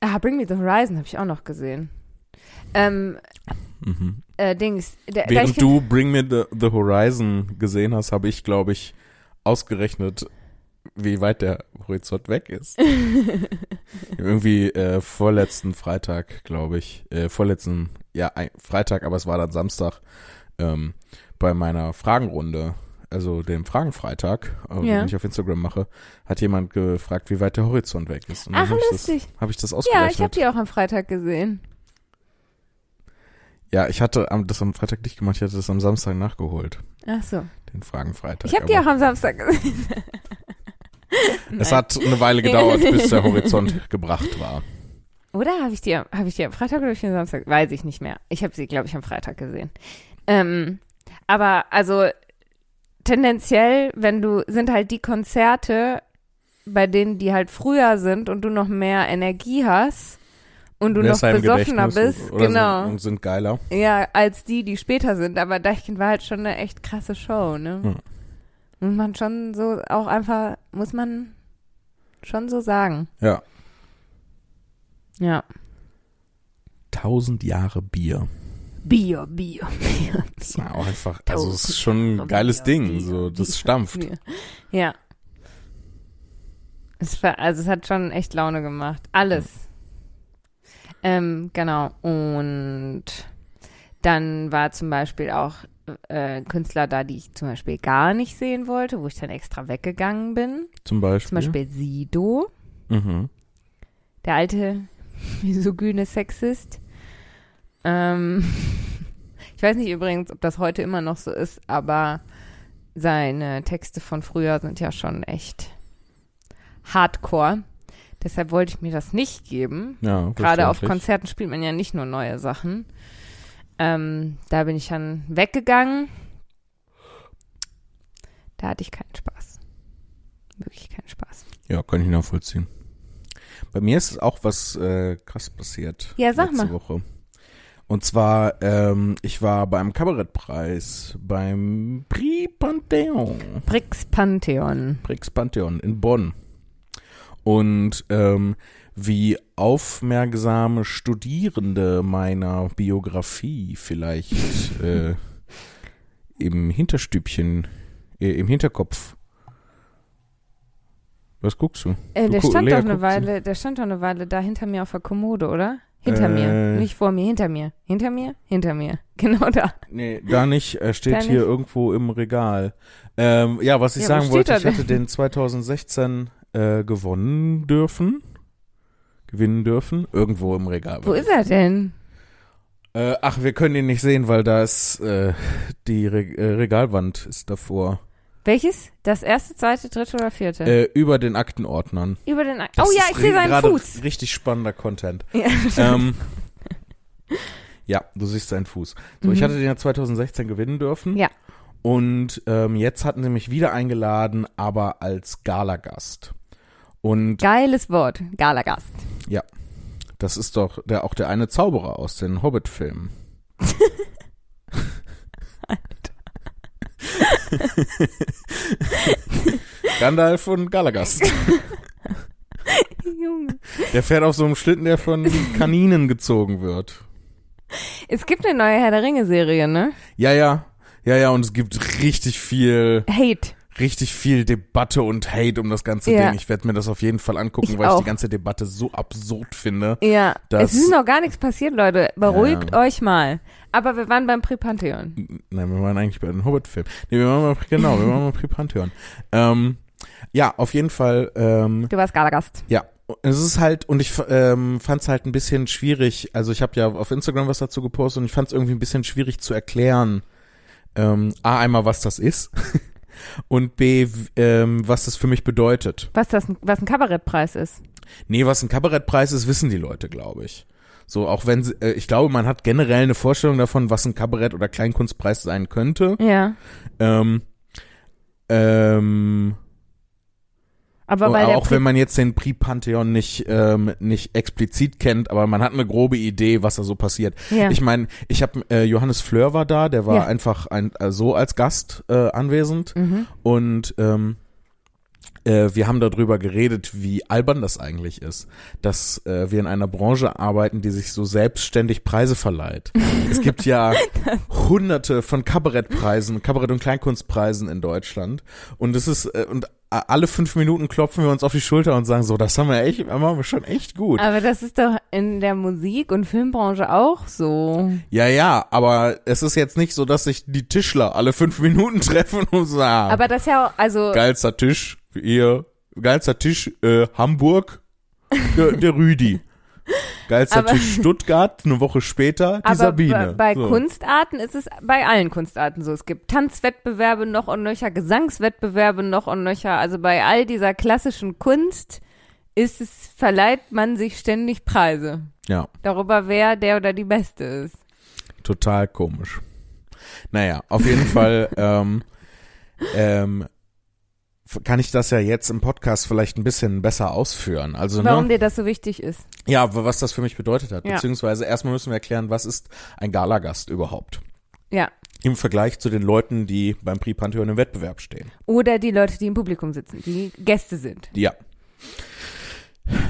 ah, Bring Me the Horizon habe ich auch noch gesehen. Ähm, Mhm. äh, Dings, der, Während Deichkind, du Bring Me the, the Horizon gesehen hast, habe ich, glaube ich, ausgerechnet, wie weit der Horizont weg ist. Irgendwie äh, vorletzten Freitag, glaube ich, äh, vorletzten, ja, ein, Freitag, aber es war dann Samstag, ähm, bei meiner Fragenrunde, also dem Fragenfreitag, äh, Ja. den ich auf Instagram mache, hat jemand gefragt, wie weit der Horizont weg ist. Und Ach, dann habe ich, lustig. das- hab ich das Ja, ausgerechnet. ich habe die auch am Freitag gesehen. Ja, ich hatte am, das am Freitag nicht gemacht, ich hatte das am Samstag nachgeholt, Ach so. den Fragenfreitag. Ich habe die auch am Samstag gesehen. Es hat eine Weile gedauert, bis der Horizont gebracht war. Oder habe ich die, am- habe ich die am Freitag oder am Samstag? Weiß ich nicht mehr. Ich habe sie, glaube ich, am Freitag gesehen. Ähm, aber also tendenziell, wenn du, sind halt die Konzerte, bei denen die halt früher sind und du noch mehr Energie hast und du noch besoffener bist, oder genau. Sind, und sind geiler. Ja, als die, die später sind. Aber Deichkind war halt schon eine echt krasse Show, ne? Ja. Muss man schon so auch einfach, muss man schon so sagen. Ja. Ja. Tausend Jahre Bier. Bier, Bier, Bier. Das ist auch einfach, also es ist schon ein geiles Ding, so, das stampft. Bier. Ja. Es war, also es hat schon echt Laune gemacht. Alles. Ähm, genau. Und dann war zum Beispiel auch äh, Künstler da, die ich zum Beispiel gar nicht sehen wollte, wo ich dann extra weggegangen bin. Zum Beispiel. Zum Beispiel Sido, Mhm. der alte misogyne Sexist. Ähm, ich weiß nicht übrigens, ob das heute immer noch so ist, aber seine Texte von früher sind ja schon echt hardcore. Deshalb wollte ich mir das nicht geben. Ja, Gerade auf. Konzerten spielt man ja nicht nur neue Sachen. Ähm, da bin ich dann weggegangen. Da hatte ich keinen Spaß. Wirklich keinen Spaß. Ja, kann ich nachvollziehen. Bei mir ist auch was äh, krass passiert. Ja, sag letzte mal. Woche. Und zwar, ähm, ich war beim Kabarettpreis beim Prix Pantheon. Brix Pantheon. Prix Pantheon in Bonn. Und ähm, wie aufmerksame Studierende meiner Biografie vielleicht äh, im Hinterstübchen, äh, im Hinterkopf. Was guckst du? Äh, Du der gu- stand Lea doch eine Weile, der stand doch eine Weile da hinter mir auf der Kommode, oder? Hinter Äh. mir, nicht vor mir, hinter mir. Hinter mir, hinter mir. Genau da. Nee, da nicht. Er steht Da hier nicht? irgendwo im Regal. Ähm, ja, was ich Ja, sagen wollte, ich hatte den 2016 äh, gewonnen dürfen. Gewinnen dürfen. Irgendwo im Regal. Wo ist er denn? Äh, ach, wir können ihn nicht sehen, weil da ist äh, die Re äh, Regalwand ist davor. Welches? Das erste, zweite, dritte oder vierte? Äh, über den Aktenordnern. Über den. Ak Das oh ja, ich sehe seinen Fuß. Richtig spannender Content. Ja, ähm, ja, du siehst seinen Fuß. So, ich Mhm. hatte den ja 2016 gewinnen dürfen. Ja. Und ähm, jetzt hatten sie mich wieder eingeladen, aber als Galagast. Und Geiles Wort. Galagast. Das ist doch der, auch der eine Zauberer aus den Hobbit-Filmen. Gandalf und Galagast. Junge. Der fährt auf so einem Schlitten, der von Kaninen gezogen wird. Es gibt eine neue Herr der Ringe-Serie, ne? Ja, ja. Ja, ja, und es gibt richtig viel, Hate. Richtig viel Debatte und Hate um das ganze Ja. Ding. Ich werde mir das auf jeden Fall angucken, Ich weil ich auch. die ganze Debatte so absurd finde. Ja. Es ist noch gar nichts passiert, Leute. Beruhigt Ja. euch mal. Aber wir waren beim Prix-Pantheon. Nein, wir waren eigentlich bei den Hobbit-Filmen. Nee, wir waren mal, genau, wir waren mal Pripantheon. Ähm, Ja, auf jeden Fall. Ähm, Du warst Galagast. Ja, es ist halt, und ich ähm, fand es halt ein bisschen schwierig, also ich habe ja auf Instagram was dazu gepostet und ich fand es irgendwie ein bisschen schwierig zu erklären, ähm, A, einmal, was das ist und B, ähm, was das für mich bedeutet. Was das, was ein Kabarettpreis ist. Nee, was ein Kabarettpreis ist, wissen die Leute, glaube ich. So, auch wenn sie, äh, ich glaube, man hat generell eine Vorstellung davon, was ein Kabarett- oder Kleinkunstpreis sein könnte. Ja. Ähm, ähm, Aber weil auch wenn man jetzt den Prix Pantheon nicht, ähm, nicht explizit kennt, aber man hat eine grobe Idee, was da so passiert. ja. Ich meine, ich habe äh, Johannes Fleur war da, der war Ja. einfach ein, äh, so als Gast äh, anwesend mhm. und ähm, äh, wir haben darüber geredet, wie albern das eigentlich ist, dass äh, wir in einer Branche arbeiten, die sich so selbstständig Preise verleiht. es gibt ja hunderte von Kabarettpreisen, Kabarett- und Kleinkunstpreisen in Deutschland und es ist äh, und alle fünf Minuten klopfen wir uns auf die Schulter und sagen so, das haben wir echt, machen wir schon echt gut. Aber das ist doch in der Musik- und Filmbranche auch so. Ja, ja, aber es ist jetzt nicht so, dass sich die Tischler alle fünf Minuten treffen und sagen, Aber das ja also geilster Tisch, hier, geilster Tisch, äh, Hamburg, der, der Rüdi. Geilster Aber- Tisch Stuttgart, eine Woche später, die aber Sabine. bei, so. Kunstarten ist es bei allen Kunstarten so. Es gibt Tanzwettbewerbe noch und nöcher, Gesangswettbewerbe noch und nöcher. Also bei all dieser klassischen Kunst ist es, verleiht man sich ständig Preise. Ja, Darüber, wer der oder die Beste ist. total komisch. Naja, auf jeden Fall ähm, ähm, kann ich das ja jetzt im Podcast vielleicht ein bisschen besser ausführen. Also, Warum ne? dir das so wichtig ist. Ja, was das für mich bedeutet hat. Ja. Beziehungsweise erstmal müssen wir erklären, was ist ein Galagast überhaupt? Ja. Im Vergleich zu den Leuten, die beim Prix Pantheon im Wettbewerb stehen. Oder die Leute, die im Publikum sitzen, die Gäste sind. Ja.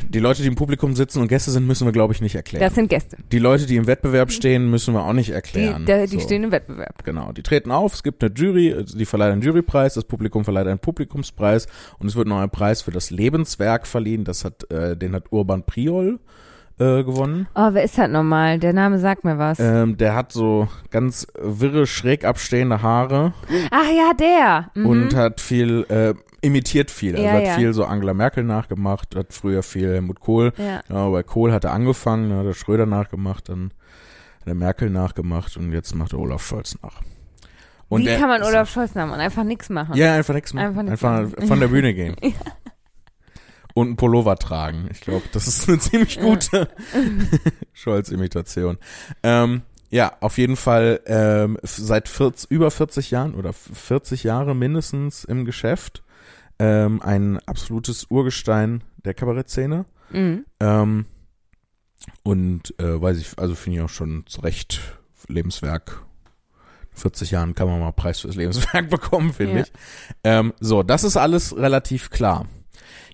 Die Leute, die im Publikum sitzen und Gäste sind, müssen wir, glaube ich, nicht erklären. Das sind Gäste. die Leute, die im Wettbewerb stehen, müssen wir auch nicht Die, erklären. da, die So. stehen im Wettbewerb. Genau, die treten auf, es gibt eine Jury, die verleiht einen Jurypreis, das Publikum verleiht einen Publikumspreis und es wird noch ein Preis für das Lebenswerk verliehen, das hat, äh, den hat Urban Priol äh, gewonnen. Oh, wer ist das nochmal? Der Name sagt mir was. Ähm, der hat so ganz wirre, schräg abstehende Haare Ach ja, der. Mhm. und hat viel, äh, imitiert viel. Also Ja, hat ja. viel so Angela Merkel nachgemacht, hat früher viel Helmut Kohl. ja. Ja, bei Kohl hat er angefangen, hat er Schröder nachgemacht, dann hat er Merkel nachgemacht und jetzt macht er Olaf Scholz nach. Und Wie er- kann man Olaf Scholz nachmachen? Einfach nichts machen. Ja, einfach nichts machen. Einfach Einfach, machen. von der Bühne gehen. Und einen Pullover tragen. Ich glaube, das ist eine ziemlich gute Scholz-Imitation. Ähm, ja, auf jeden Fall ähm, seit 40, über 40 Jahren oder 40 Jahre mindestens im Geschäft. Ähm, ein absolutes Urgestein der Kabarettszene. Mhm. Ähm, und äh, weiß ich, also finde ich auch schon zu Recht Lebenswerk. 40 Jahren kann man mal Preis fürs Lebenswerk bekommen, finde Ja. ich. Ähm, so, das ist alles relativ klar.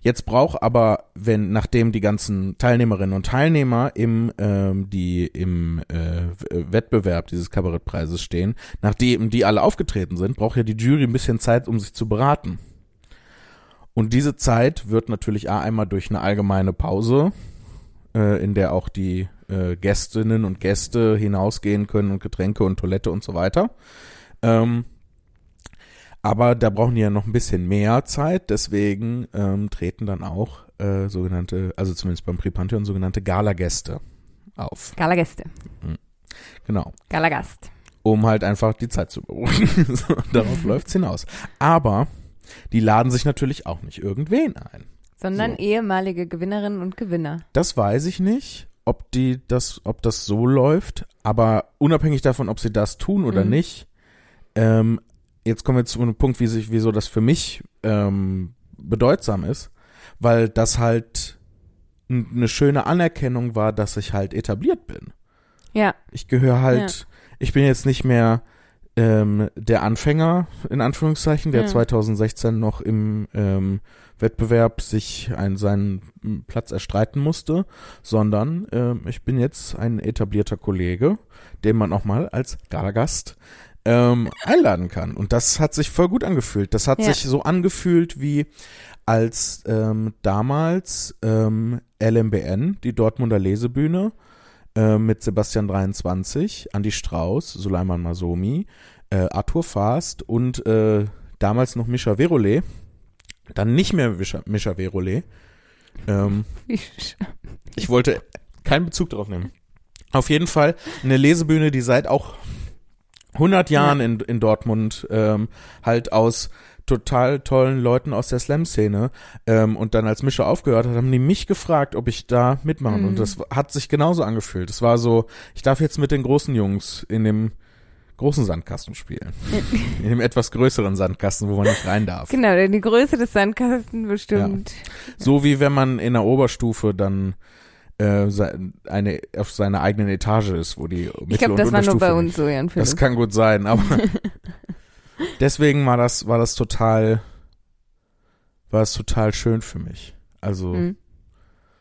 Jetzt braucht aber, wenn nachdem die ganzen Teilnehmerinnen und Teilnehmer im ähm, die im äh, Wettbewerb dieses Kabarettpreises stehen, nachdem die alle aufgetreten sind, braucht ja die Jury ein bisschen Zeit, um sich zu beraten. Und diese Zeit wird natürlich A einmal durch eine allgemeine Pause, äh, in der auch die äh, Gästinnen und Gäste hinausgehen können und Getränke und Toilette und so weiter. Ähm, aber da brauchen die ja noch ein bisschen mehr Zeit, deswegen ähm, treten dann auch äh, sogenannte, also zumindest beim Prix Pantheon sogenannte Galagäste auf. Galagäste. Genau. Galagast. Um halt einfach die Zeit zu überbrücken. so, darauf läuft's hinaus. Aber die laden sich natürlich auch nicht irgendwen ein. Sondern So. ehemalige Gewinnerinnen und Gewinner. Das weiß ich nicht, ob die das, ob das so läuft, aber unabhängig davon, ob sie das tun oder Mhm. nicht, ähm, jetzt kommen wir zu einem Punkt, wie sich, wieso das für mich ähm, bedeutsam ist, weil das halt eine schöne Anerkennung war, dass ich halt etabliert bin. Ja. Ich gehöre halt, ich bin jetzt nicht mehr ähm, der Anfänger, in Anführungszeichen, der Ja. 2016 noch im ähm, Wettbewerb sich einen, seinen Platz erstreiten musste, sondern ähm, ich bin jetzt ein etablierter Kollege, den man auch mal als Galagast ähm, einladen kann. Und das hat sich voll gut angefühlt. Das hat Ja. sich so angefühlt wie als ähm, damals ähm, LMBN, die Dortmunder Lesebühne, äh, mit Sebastian 23, Andy Strauß, Suleiman Masomi, äh, Arthur Fast und äh, damals noch Mischa Verole Dann nicht mehr Mischa, Mischa Verole. Ähm, ich wollte keinen Bezug darauf nehmen. Auf jeden Fall eine Lesebühne, die seit auch 100 Jahren in, in Dortmund ähm, halt aus total tollen Leuten aus der Slam-Szene ähm, und dann als Mischer aufgehört hat, haben die mich gefragt, ob ich da mitmachen Mhm. und das hat sich genauso angefühlt. Es war so, ich darf jetzt mit den großen Jungs in dem großen Sandkasten spielen. in dem etwas größeren Sandkasten, wo man nicht rein darf. Genau, denn die Größe des Sandkasten bestimmt. So wie wenn man in der Oberstufe dann äh, eine auf seiner eigenen Etage ist, wo die Mittel- Ich glaube, das war nur bei uns so, Jan Das Philipp. kann gut sein, aber deswegen war das war das total war das total schön für mich. Also Mhm.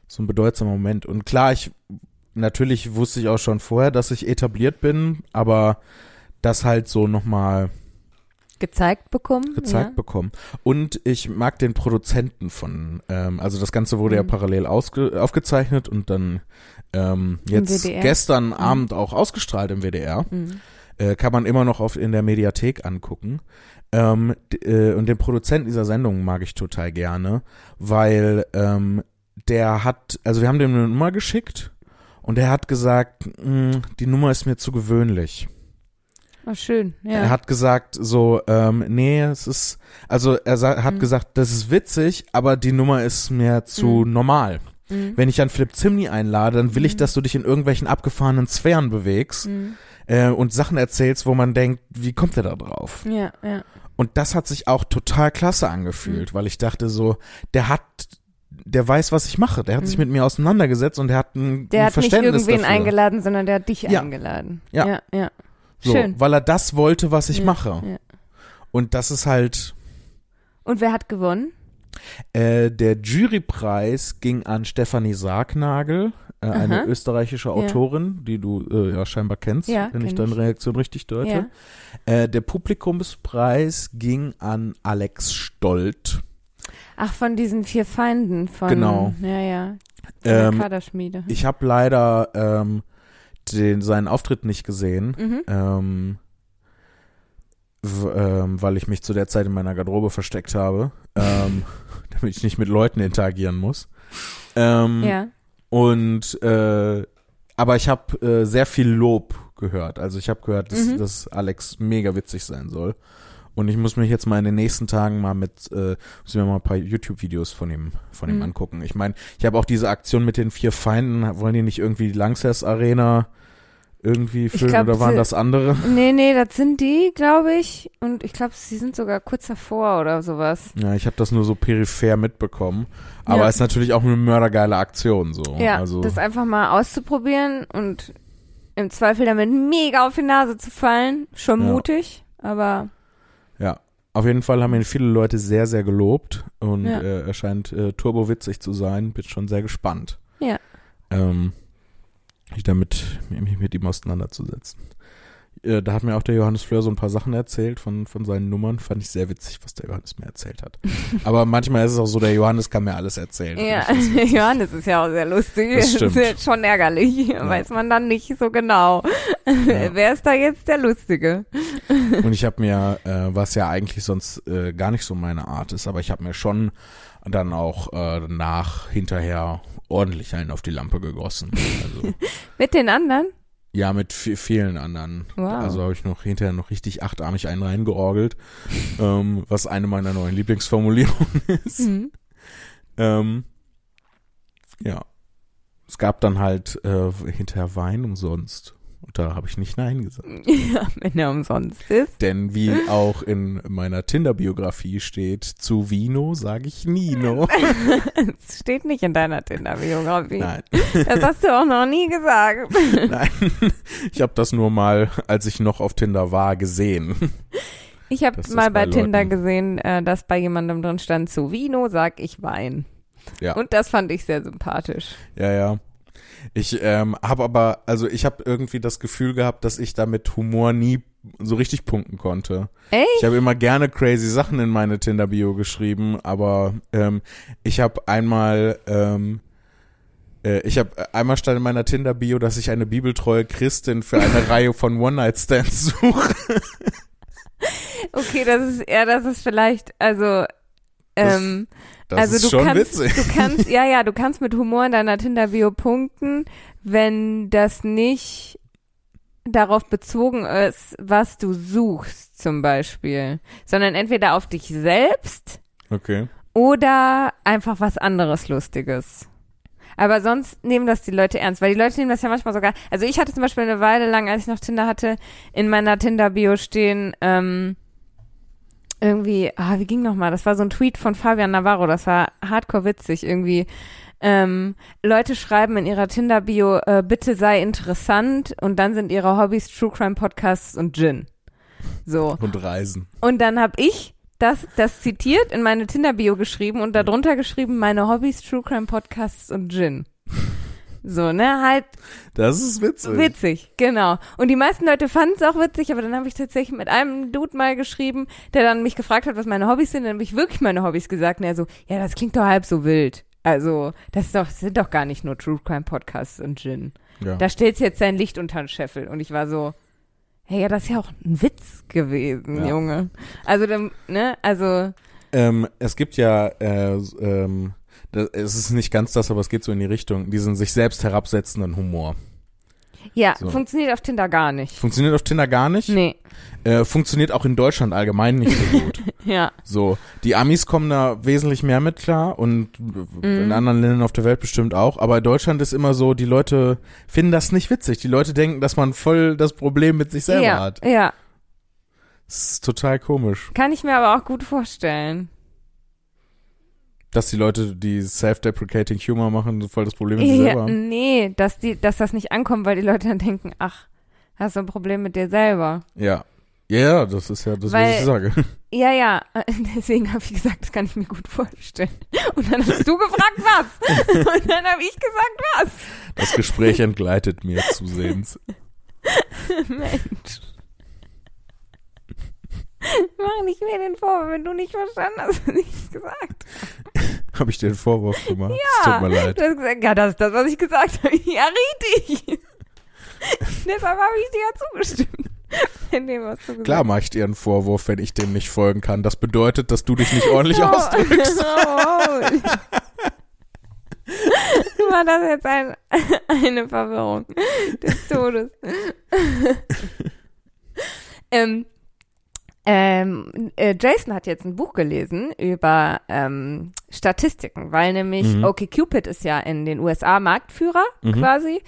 so ein bedeutsamer Moment. Und klar, ich natürlich wusste ich auch schon vorher, dass ich etabliert bin, aber das halt so nochmal Gezeigt bekommen. gezeigt ja. bekommen. Und ich mag den Produzenten von, ähm, also das Ganze wurde ja Mhm. parallel ausge aufgezeichnet und dann ähm, jetzt gestern Abend auch ausgestrahlt im WDR. Mhm. Äh, kann man immer noch auf, in der Mediathek angucken. Ähm, äh, und den Produzenten dieser Sendung mag ich total gerne, weil ähm, der hat, also wir haben dem eine Nummer geschickt und er hat gesagt, "Mm, die Nummer ist mir zu gewöhnlich. Oh, schön. Ja. Er hat gesagt so, ähm, nee, es ist, also er hat Mhm. gesagt, das ist witzig, aber die Nummer ist mir zu Mhm. normal. Mhm. Wenn ich an Flip Zimni einlade, dann will ich, Mhm. dass du dich in irgendwelchen abgefahrenen Sphären bewegst Mhm. Äh, und Sachen erzählst, wo man denkt, wie kommt der da drauf? Ja, ja. Und das hat sich auch total klasse angefühlt, weil ich dachte so, der hat, der weiß, was ich mache. Der hat sich Mhm. mit mir auseinandergesetzt und der hat ein, Der ein hat nicht Verständnis irgendwen dafür. eingeladen, sondern der hat dich Ja. eingeladen. Ja. ja. ja. So, Schön. weil er das wollte, was ich Ja, mache. ja. Und das ist halt, Und wer hat gewonnen? Äh, der Jurypreis ging an Stefanie Sargnagel, äh, eine österreichische Ja. Autorin, die du äh, ja scheinbar kennst, Ja, wenn ich kenn deine ich. Reaktion richtig deute. Ja. Äh, der Publikumspreis ging an Alex Stolt. Ach, von diesen vier Feinden von. Genau. Ja, ja. Ähm, Kaderschmiede. Ich habe leider ähm, den, seinen Auftritt nicht gesehen, Mhm. ähm, ähm, weil ich mich zu der Zeit in meiner Garderobe versteckt habe, ähm, damit ich nicht mit Leuten interagieren muss. Ähm, Ja. Und äh, aber ich habe äh, sehr viel Lob gehört. Also ich habe gehört, dass, Mhm. dass Alex mega witzig sein soll. Und ich muss mich jetzt mal in den nächsten Tagen mal mit, äh, muss mir mal ein paar YouTube-Videos von ihm, von ihm Mhm. angucken. Ich meine, ich habe auch diese Aktion mit den vier Feinden. Wollen die nicht irgendwie die Lanxess Arena irgendwie füllen glaub, oder waren das andere? Nee, nee, das sind die, glaube ich. Und ich glaube, sie sind sogar kurz davor oder sowas. Ja, ich habe das nur so peripher mitbekommen. Aber Ja. ist natürlich auch eine mördergeile Aktion so. Ja, also, das einfach mal auszuprobieren und im Zweifel damit mega auf die Nase zu fallen. Schon Ja. mutig, aber Ja, auf jeden Fall haben ihn viele Leute sehr, sehr gelobt und Ja. äh, er scheint äh, turbowitzig zu sein. Bin schon sehr gespannt. Ja. Ähm, mich damit, mich mit ihm auseinanderzusetzen. Äh, da hat mir auch der Johannes Fleur so ein paar Sachen erzählt von, von seinen Nummern. Fand ich sehr witzig, was der Johannes mir erzählt hat. Aber manchmal ist es auch so, der Johannes kann mir alles erzählen. ja. Johannes ist ja auch sehr lustig. Das stimmt. ist schon ärgerlich. Weiß man dann nicht so genau. Ja. Wer ist da jetzt der Lustige? Und ich habe mir, äh, was ja eigentlich sonst äh, gar nicht so meine Art ist, aber ich habe mir schon dann auch äh, nach hinterher ordentlich einen auf die Lampe gegossen. Also Mit den anderen? ja, mit vi- vielen anderen. Wow. Also habe ich noch hinterher noch richtig achtarmig einen reingeorgelt, ähm, was eine meiner neuen Lieblingsformulierungen ist. Mhm. Ähm, ja. Es gab dann halt äh, hinterher Wein umsonst. Und da habe ich nicht Nein gesagt. Ja, wenn er umsonst ist. Denn wie auch in meiner Tinder-Biografie steht, zu Vino sage ich Nino. Das steht nicht in deiner Tinder-Biografie. Nein, Das hast du auch noch nie gesagt. nein. Ich habe das nur mal, als ich noch auf Tinder war, gesehen. Ich habe mal bei, bei Tinder gesehen, äh, dass bei jemandem drin stand, zu Vino sag ich Wein. Ja. Und das fand ich sehr sympathisch. Ja, ja. Ich ähm, habe aber, also ich habe irgendwie das Gefühl gehabt, dass ich da mit Humor nie so richtig punkten konnte. Echt? Ich habe immer gerne crazy Sachen in meine Tinder-Bio geschrieben, aber ähm, ich habe einmal, ähm, äh, ich habe einmal stand in meiner Tinder-Bio, dass ich eine bibeltreue Christin für eine Reihe von One-Night-Stands suche. Okay, das ist eher, das ist vielleicht, also Ähm, Das also ist du schon kannst, witzig. du kannst, ja, ja, du kannst mit Humor in deiner Tinder-Bio punkten, wenn das nicht darauf bezogen ist, was du suchst, zum Beispiel, sondern entweder auf dich selbst Okay. oder einfach was anderes Lustiges. Aber sonst nehmen das die Leute ernst, weil die Leute nehmen das ja manchmal sogar. Also ich hatte zum Beispiel eine Weile lang, als ich noch Tinder hatte, in meiner Tinder-Bio stehen, ähm, irgendwie, ah, wie ging nochmal? Das war so ein Tweet von Fabian Navarro, das war hardcore witzig, irgendwie. Ähm, Leute schreiben in ihrer Tinder-Bio, äh, bitte sei interessant und dann sind ihre Hobbys True Crime Podcasts und Gin. So. Und Reisen. Und dann habe ich das, das zitiert in meine Tinder-Bio geschrieben und darunter geschrieben, meine Hobbys, True Crime Podcasts und Gin. So, ne, halt Das ist witzig. witzig, genau. Und die meisten Leute fanden es auch witzig, aber dann habe ich tatsächlich mit einem Dude mal geschrieben, der dann mich gefragt hat, was meine Hobbys sind, dann habe ich wirklich meine Hobbys gesagt und er so, ja, das klingt doch halb so wild. Also, das doch, das sind doch gar nicht nur True Crime Podcasts und Gin. Ja. Da stellt jetzt sein Licht unter den Scheffel. Und ich war so, hey, ja, das ist ja auch ein Witz gewesen, Ja. Junge. Also, dann, ne, also, Ähm, es gibt ja, äh, ähm, es ist nicht ganz das, aber es geht so in die Richtung, diesen sich selbst herabsetzenden Humor. ja, So. funktioniert auf Tinder gar nicht. Funktioniert auf Tinder gar nicht. Nee, Äh, funktioniert auch in Deutschland allgemein nicht so gut. ja. So, die Amis kommen da wesentlich mehr mit klar und in Mhm. anderen Ländern auf der Welt bestimmt auch. Aber in Deutschland ist immer so, die Leute finden das nicht witzig. Die Leute denken, dass man voll das Problem mit sich selber ja, hat. ja, Das ist total komisch. kann ich mir aber auch gut vorstellen. Dass die Leute, die self-deprecating Humor machen, voll das Problem mit sich selber Ja, haben. nee, dass die, dass das nicht ankommt, weil die Leute dann denken, ach, hast du ein Problem mit dir selber. Ja. Ja, ja, das ist ja das, Weil- was ich sage. Ja, ja, deswegen habe ich gesagt, das kann ich mir gut vorstellen. Und dann hast du gefragt, was? Und dann habe ich gesagt, was? Das Gespräch entgleitet mir zusehends. Mensch. Mach nicht mehr den Vorwurf, wenn du nicht verstanden hast, was ich gesagt Habe ich dir einen Vorwurf gemacht? Es tut mir leid. Du hast gesagt, ja, das ist das, was ich gesagt habe. Ja, richtig. Deshalb habe ich dir ja zugestimmt. Dem, Klar mache ich dir einen Vorwurf, wenn ich dem nicht folgen kann. Das bedeutet, dass du dich nicht ordentlich Oh. ausdrückst. Oh. War das jetzt ein, eine Verwirrung des Todes? ähm, ähm, äh, Jason hat jetzt ein Buch gelesen über ähm, Statistiken, weil nämlich Mhm. OkCupid ist ja in den USA Marktführer Mhm. quasi.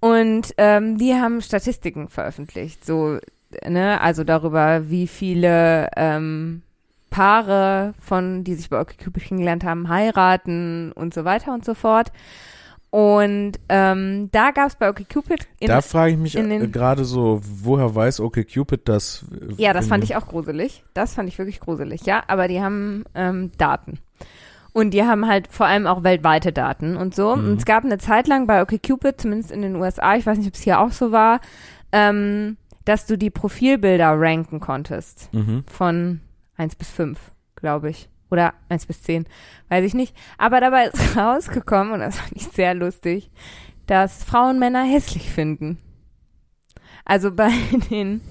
Und ähm, die haben Statistiken veröffentlicht, so, ne, also darüber, wie viele ähm, Paare von, die sich bei OkCupid kennengelernt haben, heiraten und so weiter und so fort. Und ähm, da gab es bei OkCupid in, Da frage ich mich äh, gerade so, woher weiß OkCupid das? äh, Ja, das fand ich auch gruselig. Das fand ich wirklich gruselig, ja. Aber die haben ähm, Daten. Und die haben halt vor allem auch weltweite Daten und so. Mhm. Und es gab eine Zeit lang bei OkCupid, zumindest in den USA, ich weiß nicht, ob es hier auch so war, ähm, dass du die Profilbilder ranken konntest. Mhm. Von 1 bis 5, glaube ich. Oder 1 bis 10, weiß ich nicht. Aber dabei ist rausgekommen, und das fand ich sehr lustig, dass Frauen Männer hässlich finden. Also bei den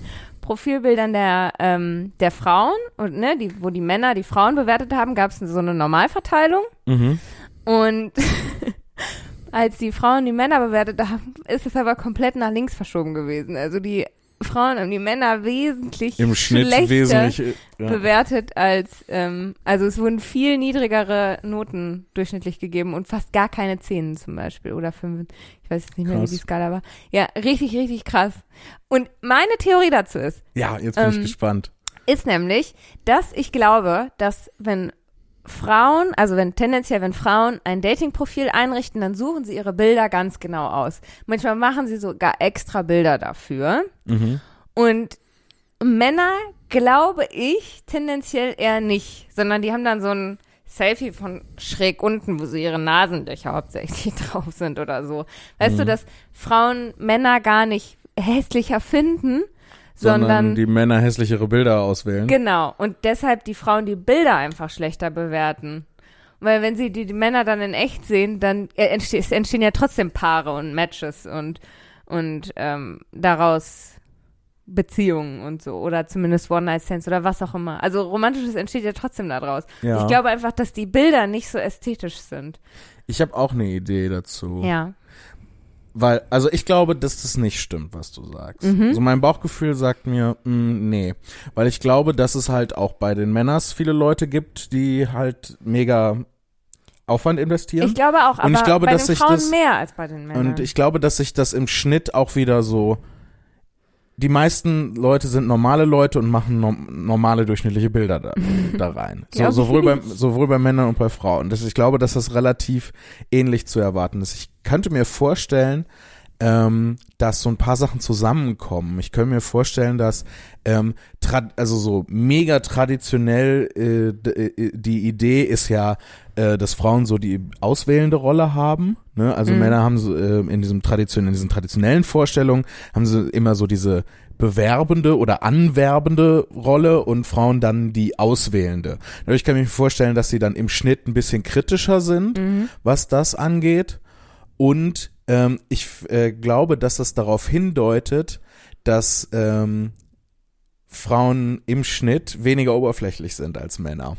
Profilbildern der, ähm, der Frauen, und, ne, die, wo die Männer die Frauen bewertet haben, gab es so eine Normalverteilung. Mhm. Und als die Frauen die Männer bewertet haben, ist es aber komplett nach links verschoben gewesen. Also die Frauen haben die Männer wesentlich Im Schnitt schlechter wesentlich. äh, Ja. bewertet als, ähm, also es wurden viel niedrigere Noten durchschnittlich gegeben und fast gar keine Zehnen zum Beispiel oder fünf. Ich weiß jetzt nicht mehr, Krass. wie die Skala war. Ja, richtig, richtig krass. Und meine Theorie dazu ist, ja, jetzt bin ich Ähm, gespannt. ist nämlich, dass ich glaube, dass wenn Frauen, also wenn tendenziell, wenn Frauen ein Datingprofil einrichten, dann suchen sie ihre Bilder ganz genau aus. Manchmal machen sie sogar extra Bilder dafür. Mhm. Und Männer, glaube ich, tendenziell eher nicht, sondern die haben dann so ein Selfie von schräg unten, wo so ihre Nasenlöcher hauptsächlich drauf sind oder so. Weißt du, dass Frauen Männer gar nicht hässlicher finden, Sondern, sondern, die Männer hässlichere Bilder auswählen. genau und deshalb die Frauen die Bilder einfach schlechter bewerten. Weil wenn sie die, die Männer dann in echt sehen, dann äh, entste es entstehen ja trotzdem Paare und Matches und und ähm, daraus Beziehungen und so oder zumindest One-Night-Stands oder was auch immer. Also Romantisches entsteht ja trotzdem daraus. Ja. Ich glaube einfach, dass die Bilder nicht so ästhetisch sind. Ich habe auch eine Idee dazu. Ja. Weil, also ich glaube, dass das nicht stimmt, was du sagst. Mhm. So mein Bauchgefühl sagt mir, mh, nee. Weil ich glaube, dass es halt auch bei den Männers viele Leute gibt, die halt mega Aufwand investieren. Ich glaube auch, aber Und ich glaube, bei dass den Frauen das- mehr als bei den Männern. Und ich glaube, dass sich das im Schnitt auch wieder so. Die meisten Leute sind normale Leute und machen norm normale durchschnittliche Bilder da, da rein. So, sowohl, bei, sowohl bei Männern und bei Frauen. Das, ich glaube, dass das relativ ähnlich zu erwarten ist. Ich könnte mir vorstellen, ähm, dass so ein paar Sachen zusammenkommen. Ich könnte mir vorstellen, dass ähm, also so mega traditionell äh, äh, die Idee ist ja, äh, dass Frauen so die auswählende Rolle haben. Ne? Also Mhm. Männer haben so äh, in diesem tradition in diesen traditionellen Vorstellungen haben sie immer so diese bewerbende oder anwerbende Rolle und Frauen dann die auswählende. Ich kann mir vorstellen, dass sie dann im Schnitt ein bisschen kritischer sind, Mhm. was das angeht. Und ähm, ich äh, glaube, dass das darauf hindeutet, dass ähm, Frauen im Schnitt weniger oberflächlich sind als Männer.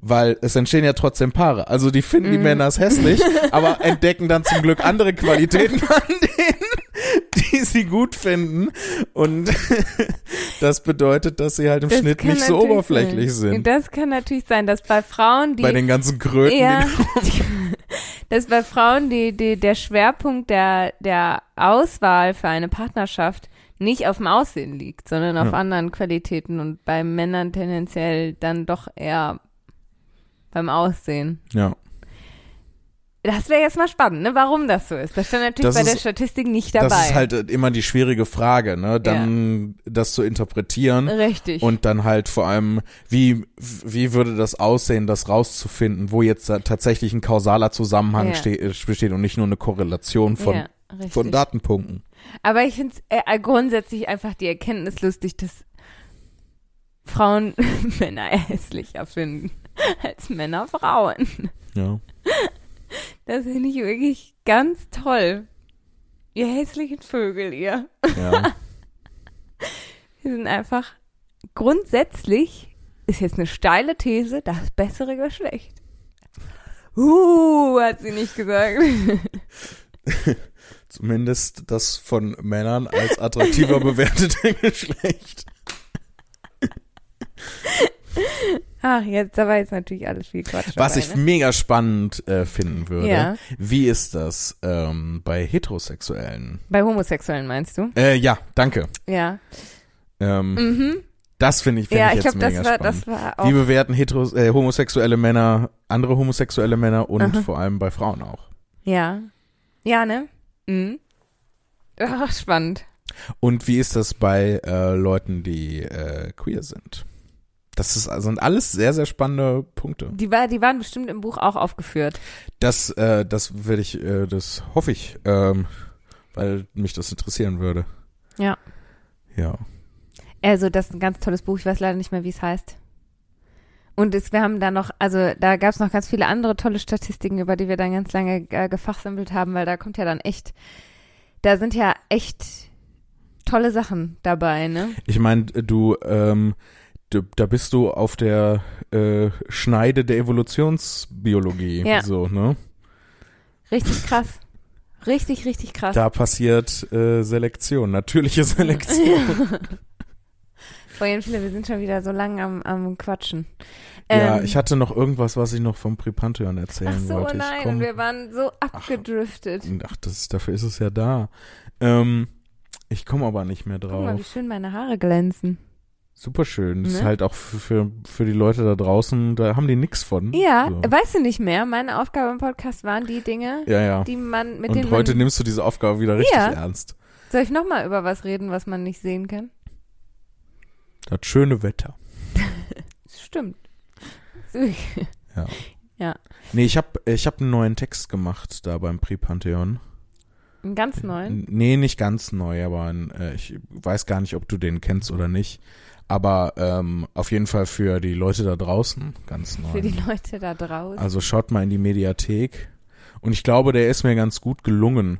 Weil es entstehen ja trotzdem Paare. Also die finden die Mhm. Männers hässlich, aber entdecken dann zum Glück andere Qualitäten an denen, die sie gut finden. Und das bedeutet, dass sie halt im Das Schnitt nicht so oberflächlich sein. sind. Das kann natürlich sein, dass bei Frauen, die Bei den ganzen Kröten, Ja. dass bei Frauen die, die, der Schwerpunkt der, der Auswahl für eine Partnerschaft nicht auf dem Aussehen liegt, sondern auf Ja. anderen Qualitäten und bei Männern tendenziell dann doch eher beim Aussehen. ja. Das wäre jetzt mal spannend, ne? warum das so ist. Das stand natürlich Das bei der ist- Statistik nicht dabei. Das ist halt äh, immer die schwierige Frage, ne? Dann das zu interpretieren. Richtig. Und dann halt vor allem, wie, wie würde das aussehen, das rauszufinden, wo jetzt tatsächlich ein kausaler Zusammenhang Ja. ste äh, besteht und nicht nur eine Korrelation von, ja, von Datenpunkten. Aber ich finde äh, grundsätzlich einfach die Erkenntnis lustig, dass Frauen Männer hässlicher finden als Männer Frauen. Ja. Das finde ich wirklich ganz toll. Ihr hässlichen Vögel, ihr. ja. Wir sind einfach grundsätzlich, ist jetzt eine steile These, das bessere Geschlecht. Uh, hat sie nicht gesagt. Zumindest das von Männern als attraktiver bewertete Geschlecht. Ach, jetzt, da war jetzt natürlich alles viel Quatsch Was dabei, ich ne? mega spannend äh, finden würde. Ja. Wie ist das ähm, bei Heterosexuellen? Bei Homosexuellen meinst du? Äh, ja, danke. Ja. Ähm, Mhm. Das finde ich, find Ja, ich ich jetzt glaube, das mega war, spannend. das war auch. Wie bewerten heteros äh, homosexuelle Männer andere homosexuelle Männer und Aha. vor allem bei Frauen auch? Ja. Ja, ne? Mhm. Ach, spannend. Und wie ist das bei äh, Leuten, die äh, queer sind? Das ist, also sind alles sehr, sehr spannende Punkte. Die, war, die waren bestimmt im Buch auch aufgeführt. Das, äh, das werde ich, äh, das hoffe ich, ähm, weil mich das interessieren würde. Ja. Ja. Also, das ist ein ganz tolles Buch. Ich weiß leider nicht mehr, wie es heißt. Und es, wir haben da noch, also da gab es noch ganz viele andere tolle Statistiken, über die wir dann ganz lange äh, gefachsimpelt haben, weil da kommt ja dann echt, da sind ja echt tolle Sachen dabei, ne? Ich meine, du, ähm, du, da bist du auf der äh, Schneide der Evolutionsbiologie, Ja. so, ne? Richtig krass. Richtig, richtig krass. Da passiert äh, Selektion, natürliche Selektion. Vorhin viele, wir sind schon wieder so lang am, am Quatschen. ja, Ähm, ich hatte noch irgendwas, was ich noch vom Pripantheon erzählen Ach so, wollte. Ich nein, komm- wir waren so abgedriftet. Ach, das, dafür ist es ja da. Ähm, ich komme aber nicht mehr Guck mal, wie drauf. schön meine Haare glänzen. Super schön. Das ist Ne? halt auch für, für, für die Leute da draußen, da haben die nix von. Ja, So. weißt du nicht mehr? Meine Aufgabe im Podcast waren die Dinge, Ja, ja. die man mit Und heute nimmst du diese Aufgabe wieder richtig Ja. ernst. Soll ich nochmal über was reden, was man nicht sehen kann? Das schöne Wetter. Stimmt. Nee, ich habe ich hab einen neuen Text gemacht da beim Pripantheon. Einen ganz neuen. Nee, nicht ganz neu, aber ein, äh, ich weiß gar nicht, ob du den kennst oder nicht. Aber ähm, auf jeden Fall für die Leute da draußen ganz neu. Für die Leute da draußen. Also schaut mal in die Mediathek. Und ich glaube, der ist mir ganz gut gelungen,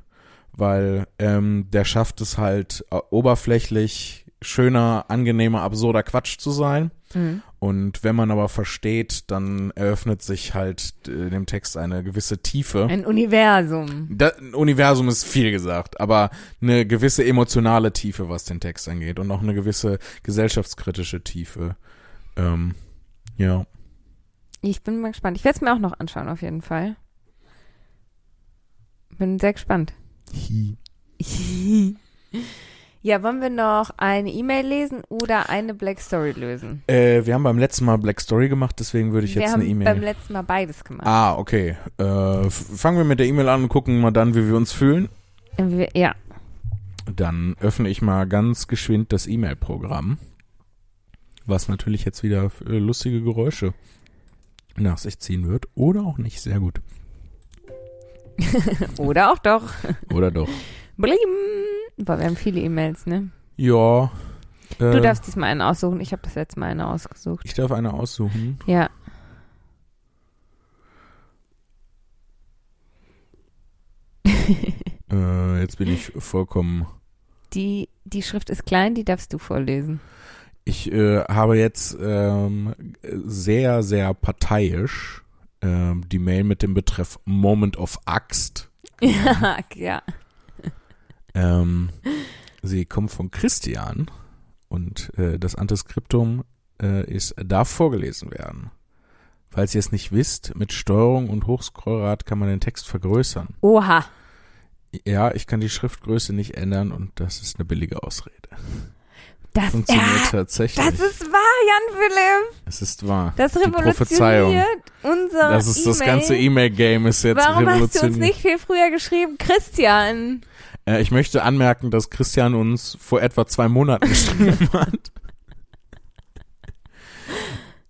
weil ähm, der schafft es halt äh, oberflächlich schöner, angenehmer, absurder Quatsch zu sein. Mhm. Und wenn man aber versteht, dann eröffnet sich halt äh, dem Text eine gewisse Tiefe. Ein Universum. Da, ein Universum ist viel gesagt, aber eine gewisse emotionale Tiefe, was den Text angeht und auch eine gewisse gesellschaftskritische Tiefe. Ähm, ja. Ich bin mal gespannt. Ich werde es mir auch noch anschauen, auf jeden Fall. Bin sehr gespannt. Ja, wollen wir noch eine E-Mail lesen oder eine Black Story lösen? Äh, wir haben beim letzten Mal Black Story gemacht, deswegen würde ich wir jetzt haben eine beim E-Mail. letzten Mal beides gemacht. Ah, okay. Äh, fangen wir mit der E-Mail an und gucken mal dann, wie wir uns fühlen. Wir- Ja. Dann öffne ich mal ganz geschwind das E-Mail-Programm, was natürlich jetzt wieder äh, lustige Geräusche nach sich ziehen wird oder auch nicht. Sehr gut. Oder auch doch. Oder doch. Blim. Boah, wir haben viele E-Mails, ne? Ja. Du äh, darfst diesmal eine aussuchen. Ich habe das letzte Mal eine ausgesucht. Ich darf eine aussuchen. Ja. Äh, jetzt bin ich vollkommen. Die, die Schrift ist klein, die darfst du vorlesen. Ich äh, habe jetzt ähm, sehr, sehr parteiisch ähm, die Mail mit dem Betreff Moment of Axt. Ja, ja. Ähm, sie kommt von Christian und äh, das Antiskriptum äh, ist, darf vorgelesen werden. Falls ihr es nicht wisst, mit Steuerung und Hochscrollrad kann man den Text vergrößern. Oha. Ja, ich kann die Schriftgröße nicht ändern und das ist eine billige Ausrede. Das, Funktioniert ja, tatsächlich. das ist wahr, Jan Philipp. es ist wahr. Das revolutioniert unser Das ist das E-Mail. ganze E-Mail-Game ist jetzt Warum hast du uns revolutioniert. nicht viel früher geschrieben? Christian. Äh, ich möchte anmerken, dass Christian uns vor etwa zwei Monaten geschrieben hat.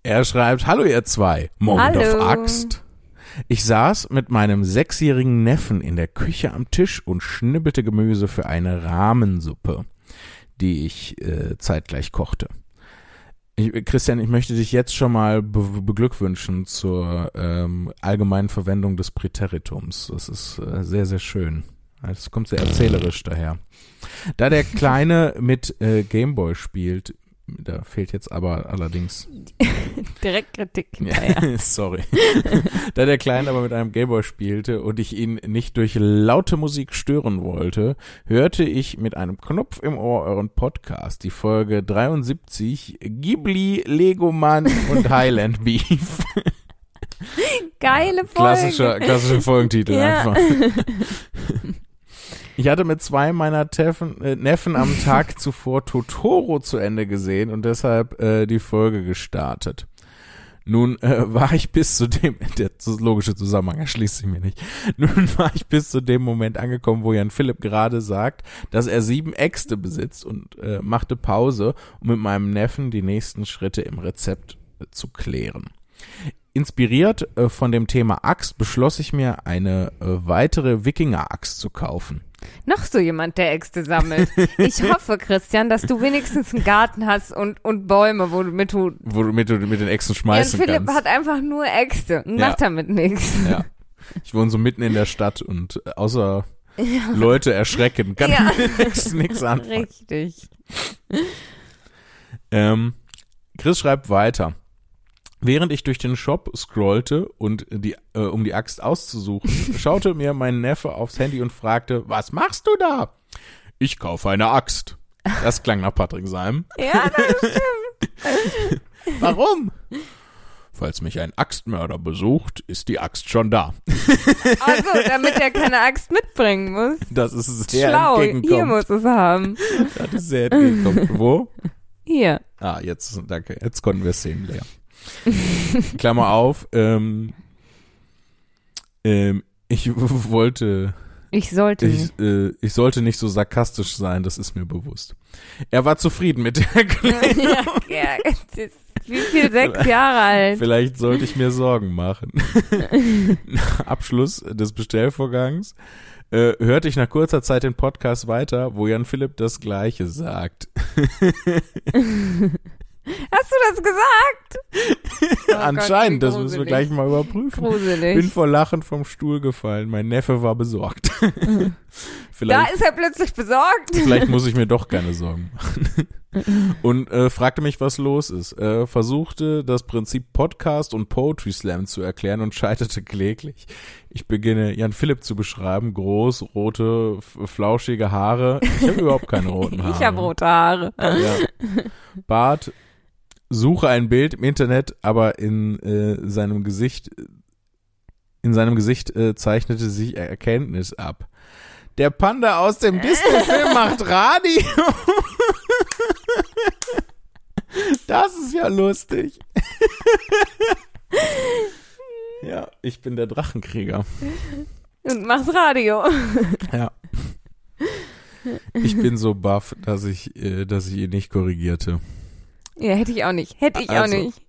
Er schreibt, hallo ihr zwei, Moment Hallo. of Axt. Ich saß mit meinem sechsjährigen Neffen in der Küche am Tisch und schnibbelte Gemüse für eine Rahmensuppe, die ich äh, zeitgleich kochte. Ich, Christian, ich möchte dich jetzt schon mal be beglückwünschen zur ähm, allgemeinen Verwendung des Präteritums. Das ist äh, sehr, sehr schön. Es kommt sehr erzählerisch daher. Da der Kleine mit äh, Gameboy spielt, da fehlt jetzt aber allerdings Direkt Kritik hinterher. ja, sorry. da der Kleine aber mit einem Gameboy spielte und ich ihn nicht durch laute Musik stören wollte, hörte ich mit einem Knopf im Ohr euren Podcast, die Folge 73, Ghibli, Legoman und Highland Beef. Geile Folge. Klassischer, klassischer Folgentitel Ja. einfach. Ich hatte mit zwei meiner Teffen, äh, Neffen am Tag zuvor Totoro zu Ende gesehen und deshalb äh, die Folge gestartet. Nun äh, war ich bis zu dem, der logische Zusammenhang erschließt sich mir nicht. Nun war ich bis zu dem Moment angekommen, wo Jan Philipp gerade sagt, dass er sieben Äxte besitzt und äh, machte Pause, um mit meinem Neffen die nächsten Schritte im Rezept äh, zu klären. Inspiriert äh, von dem Thema Axt beschloss ich mir, eine äh, weitere Wikinger-Axt zu kaufen. Noch so jemand, der Äxte sammelt. Ich hoffe, Christian, dass du wenigstens einen Garten hast und, und Bäume, womit du. Wo du mit, mit den Äxten Jan schmeißen Philipp kannst. hat einfach nur Äxte und Ja. macht damit nichts. Ja. Ich wohne so mitten in der Stadt und äh, außer Leute erschrecken kann Ja. ich nichts anfangen. Richtig. Ähm, Chris schreibt weiter. Während ich durch den Shop scrollte und die, äh, um die Axt auszusuchen, schaute mir mein Neffe aufs Handy und fragte, was machst du da? Ich kaufe eine Axt. Das klang nach Patrick Seim. Ja, das stimmt. Warum? Falls mich ein Axtmörder besucht, ist die Axt schon da. Also, damit er keine Axt mitbringen muss. Das ist sehr Schlau, hier muss es haben. Das ist sehr entgegenkommend. Wo? Hier. Ah, jetzt, danke. Jetzt konnten wir es sehen, Lea. Klammer auf. Ähm, ähm, ich wollte, Ich sollte nicht. ich, äh, ich sollte nicht so sarkastisch sein, das ist mir bewusst. Er war zufrieden mit der Erklärung. ja, ja, wie viel? Sechs Jahre alt. Vielleicht sollte ich mir Sorgen machen. nach Abschluss des Bestellvorgangs äh, hörte ich nach kurzer Zeit den Podcast weiter, wo Jan Philipp das Gleiche sagt. Hast du das gesagt? Oh Anscheinend, Gott, das müssen wir gleich mal überprüfen. Gruselig. Bin vor Lachen vom Stuhl gefallen. Mein Neffe war besorgt. Vielleicht, Da ist er plötzlich besorgt. vielleicht muss ich mir doch keine Sorgen machen. Und äh, fragte mich, was los ist. Äh, versuchte das Prinzip Podcast und Poetry Slam zu erklären und scheiterte kläglich. Ich beginne Jan Philipp zu beschreiben. Groß, rote, flauschige Haare. Ich habe überhaupt keine roten Haare. Ich habe rote Haare. Ja. Bart, suche ein Bild im Internet, aber in äh, seinem Gesicht, in seinem Gesicht äh, zeichnete sich Erkenntnis ab. Der Panda aus dem Disney-Film macht Radio. Das ist ja lustig. Ja, ich bin der Drachenkrieger. Und machst Radio. Ja. Ich bin so baff, dass ich, äh, dass ich ihn nicht korrigierte. Ja, hätte ich auch nicht. Hätte ich Also, auch nicht.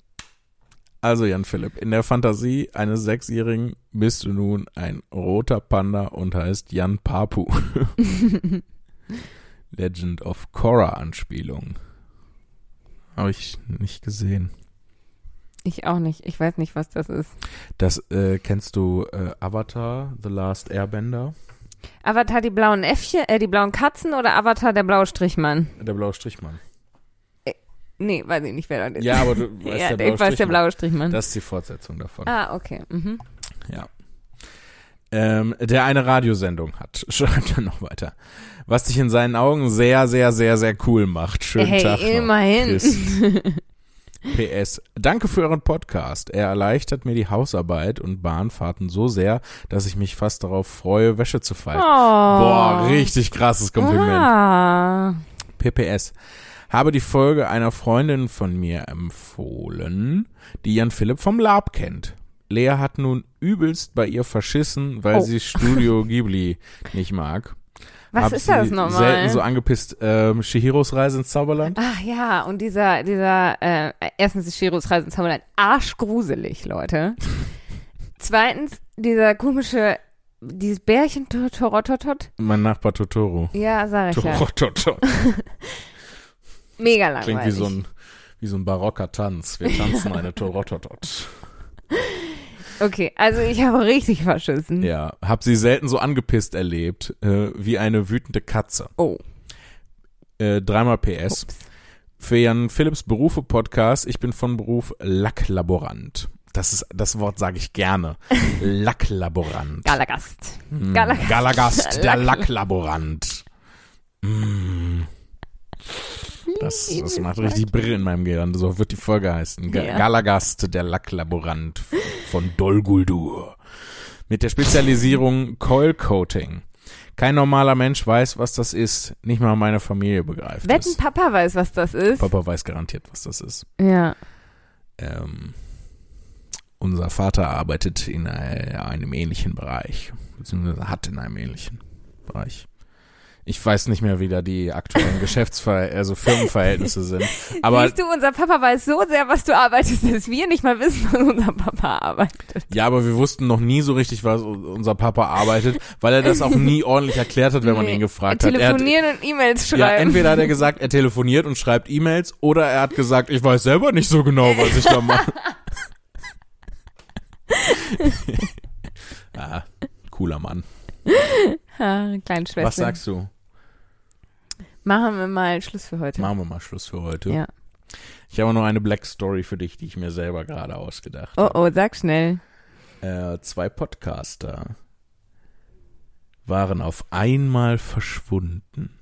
Also Jan Philipp, in der Fantasie eines Sechsjährigen bist du nun ein roter Panda und heißt Jan Papu. Legend of Korra Anspielung. Habe ich nicht gesehen. Ich auch nicht. Ich weiß nicht, was das ist. Das äh, kennst du äh, Avatar, The Last Airbender? Avatar die blauen Äffchen, äh, die blauen Katzen oder Avatar der blaue Strichmann? Der blaue Strichmann. Nee, weiß ich nicht, wer das ist. Ja, aber du weißt ja, der blaue ich weiß der blaue Strichmann. Das ist die Fortsetzung davon. ah, okay. Mhm. Ja. Ähm, der eine Radiosendung hat, schreibt er noch weiter. Was dich in seinen Augen sehr, sehr, sehr, sehr cool macht. Schönen Hey, Tag. noch. immerhin. PS. Danke für euren Podcast. Er erleichtert mir die Hausarbeit und Bahnfahrten so sehr, dass ich mich fast darauf freue, Wäsche zu falten. Oh. Boah, richtig krasses Kompliment. Ah. PPS. Habe die Folge einer Freundin von mir empfohlen, die Jan Philipp vom Lab kennt. Lea hat nun übelst bei ihr verschissen, weil Oh. sie Studio Ghibli nicht mag. Was Hab ist das sie nochmal? Selten so angepisst. Ähm, Shihiros Reise ins Zauberland. Ach ja, und dieser, dieser, äh, erstens ist Shiros Reise ins Zauberland arschgruselig, Leute. Zweitens, dieser komische, dieses Bärchen Tor- Torototot. Mein Nachbar Totoro. Ja, sag ich ja. Mega langweilig. Klingt wie so ein, wie so ein barocker Tanz. Wir tanzen eine Torototot. Okay, also ich habe richtig verschissen. Ja, hab sie selten so angepisst erlebt, äh, wie eine wütende Katze. Oh. Äh, dreimal PS. Ups. Für Jan Philipps Berufe Podcast, ich bin von Beruf Lacklaborant. Das ist, das Wort sage ich gerne. Lacklaborant. Galagast. Mm, Galagast. Galagast, der Lack- Lacklaborant. Mm. Das, das macht richtig Brill in meinem Gehirn. So wird die Folge heißen. Ga Ja. Galagast, der Lacklaborant von Dol Guldur. Mit der Spezialisierung Coil Coating. Kein normaler Mensch weiß, was das ist. Nicht mal meine Familie begreift Wetten, es. Papa weiß, was das ist. Papa weiß garantiert, was das ist. Ja. Ähm, unser Vater arbeitet in äh, einem ähnlichen Bereich, beziehungsweise hat in einem ähnlichen Bereich. Ich weiß nicht mehr, wie da die aktuellen Geschäftsver also Firmenverhältnisse sind. Aber Siehst du, unser Papa weiß so sehr, was du arbeitest, dass wir nicht mal wissen, was unser Papa arbeitet. ja, aber wir wussten noch nie so richtig, was unser Papa arbeitet, weil er das auch nie ordentlich erklärt hat, wenn man Nee. ihn gefragt hat. Er hat Telefonieren und E-Mails schreiben. ja, entweder hat er gesagt, er telefoniert und schreibt E-Mails, oder er hat gesagt, ich weiß selber nicht so genau, was ich da mache. ah, cooler Mann. ha, kleine Schwester. Was sagst du? Machen wir mal Schluss für heute. Machen wir mal Schluss für heute. Ja. Ich habe noch eine Black Story für dich, die ich mir selber gerade ausgedacht Oh habe. oh, sag schnell. Äh, zwei Podcaster waren auf einmal verschwunden.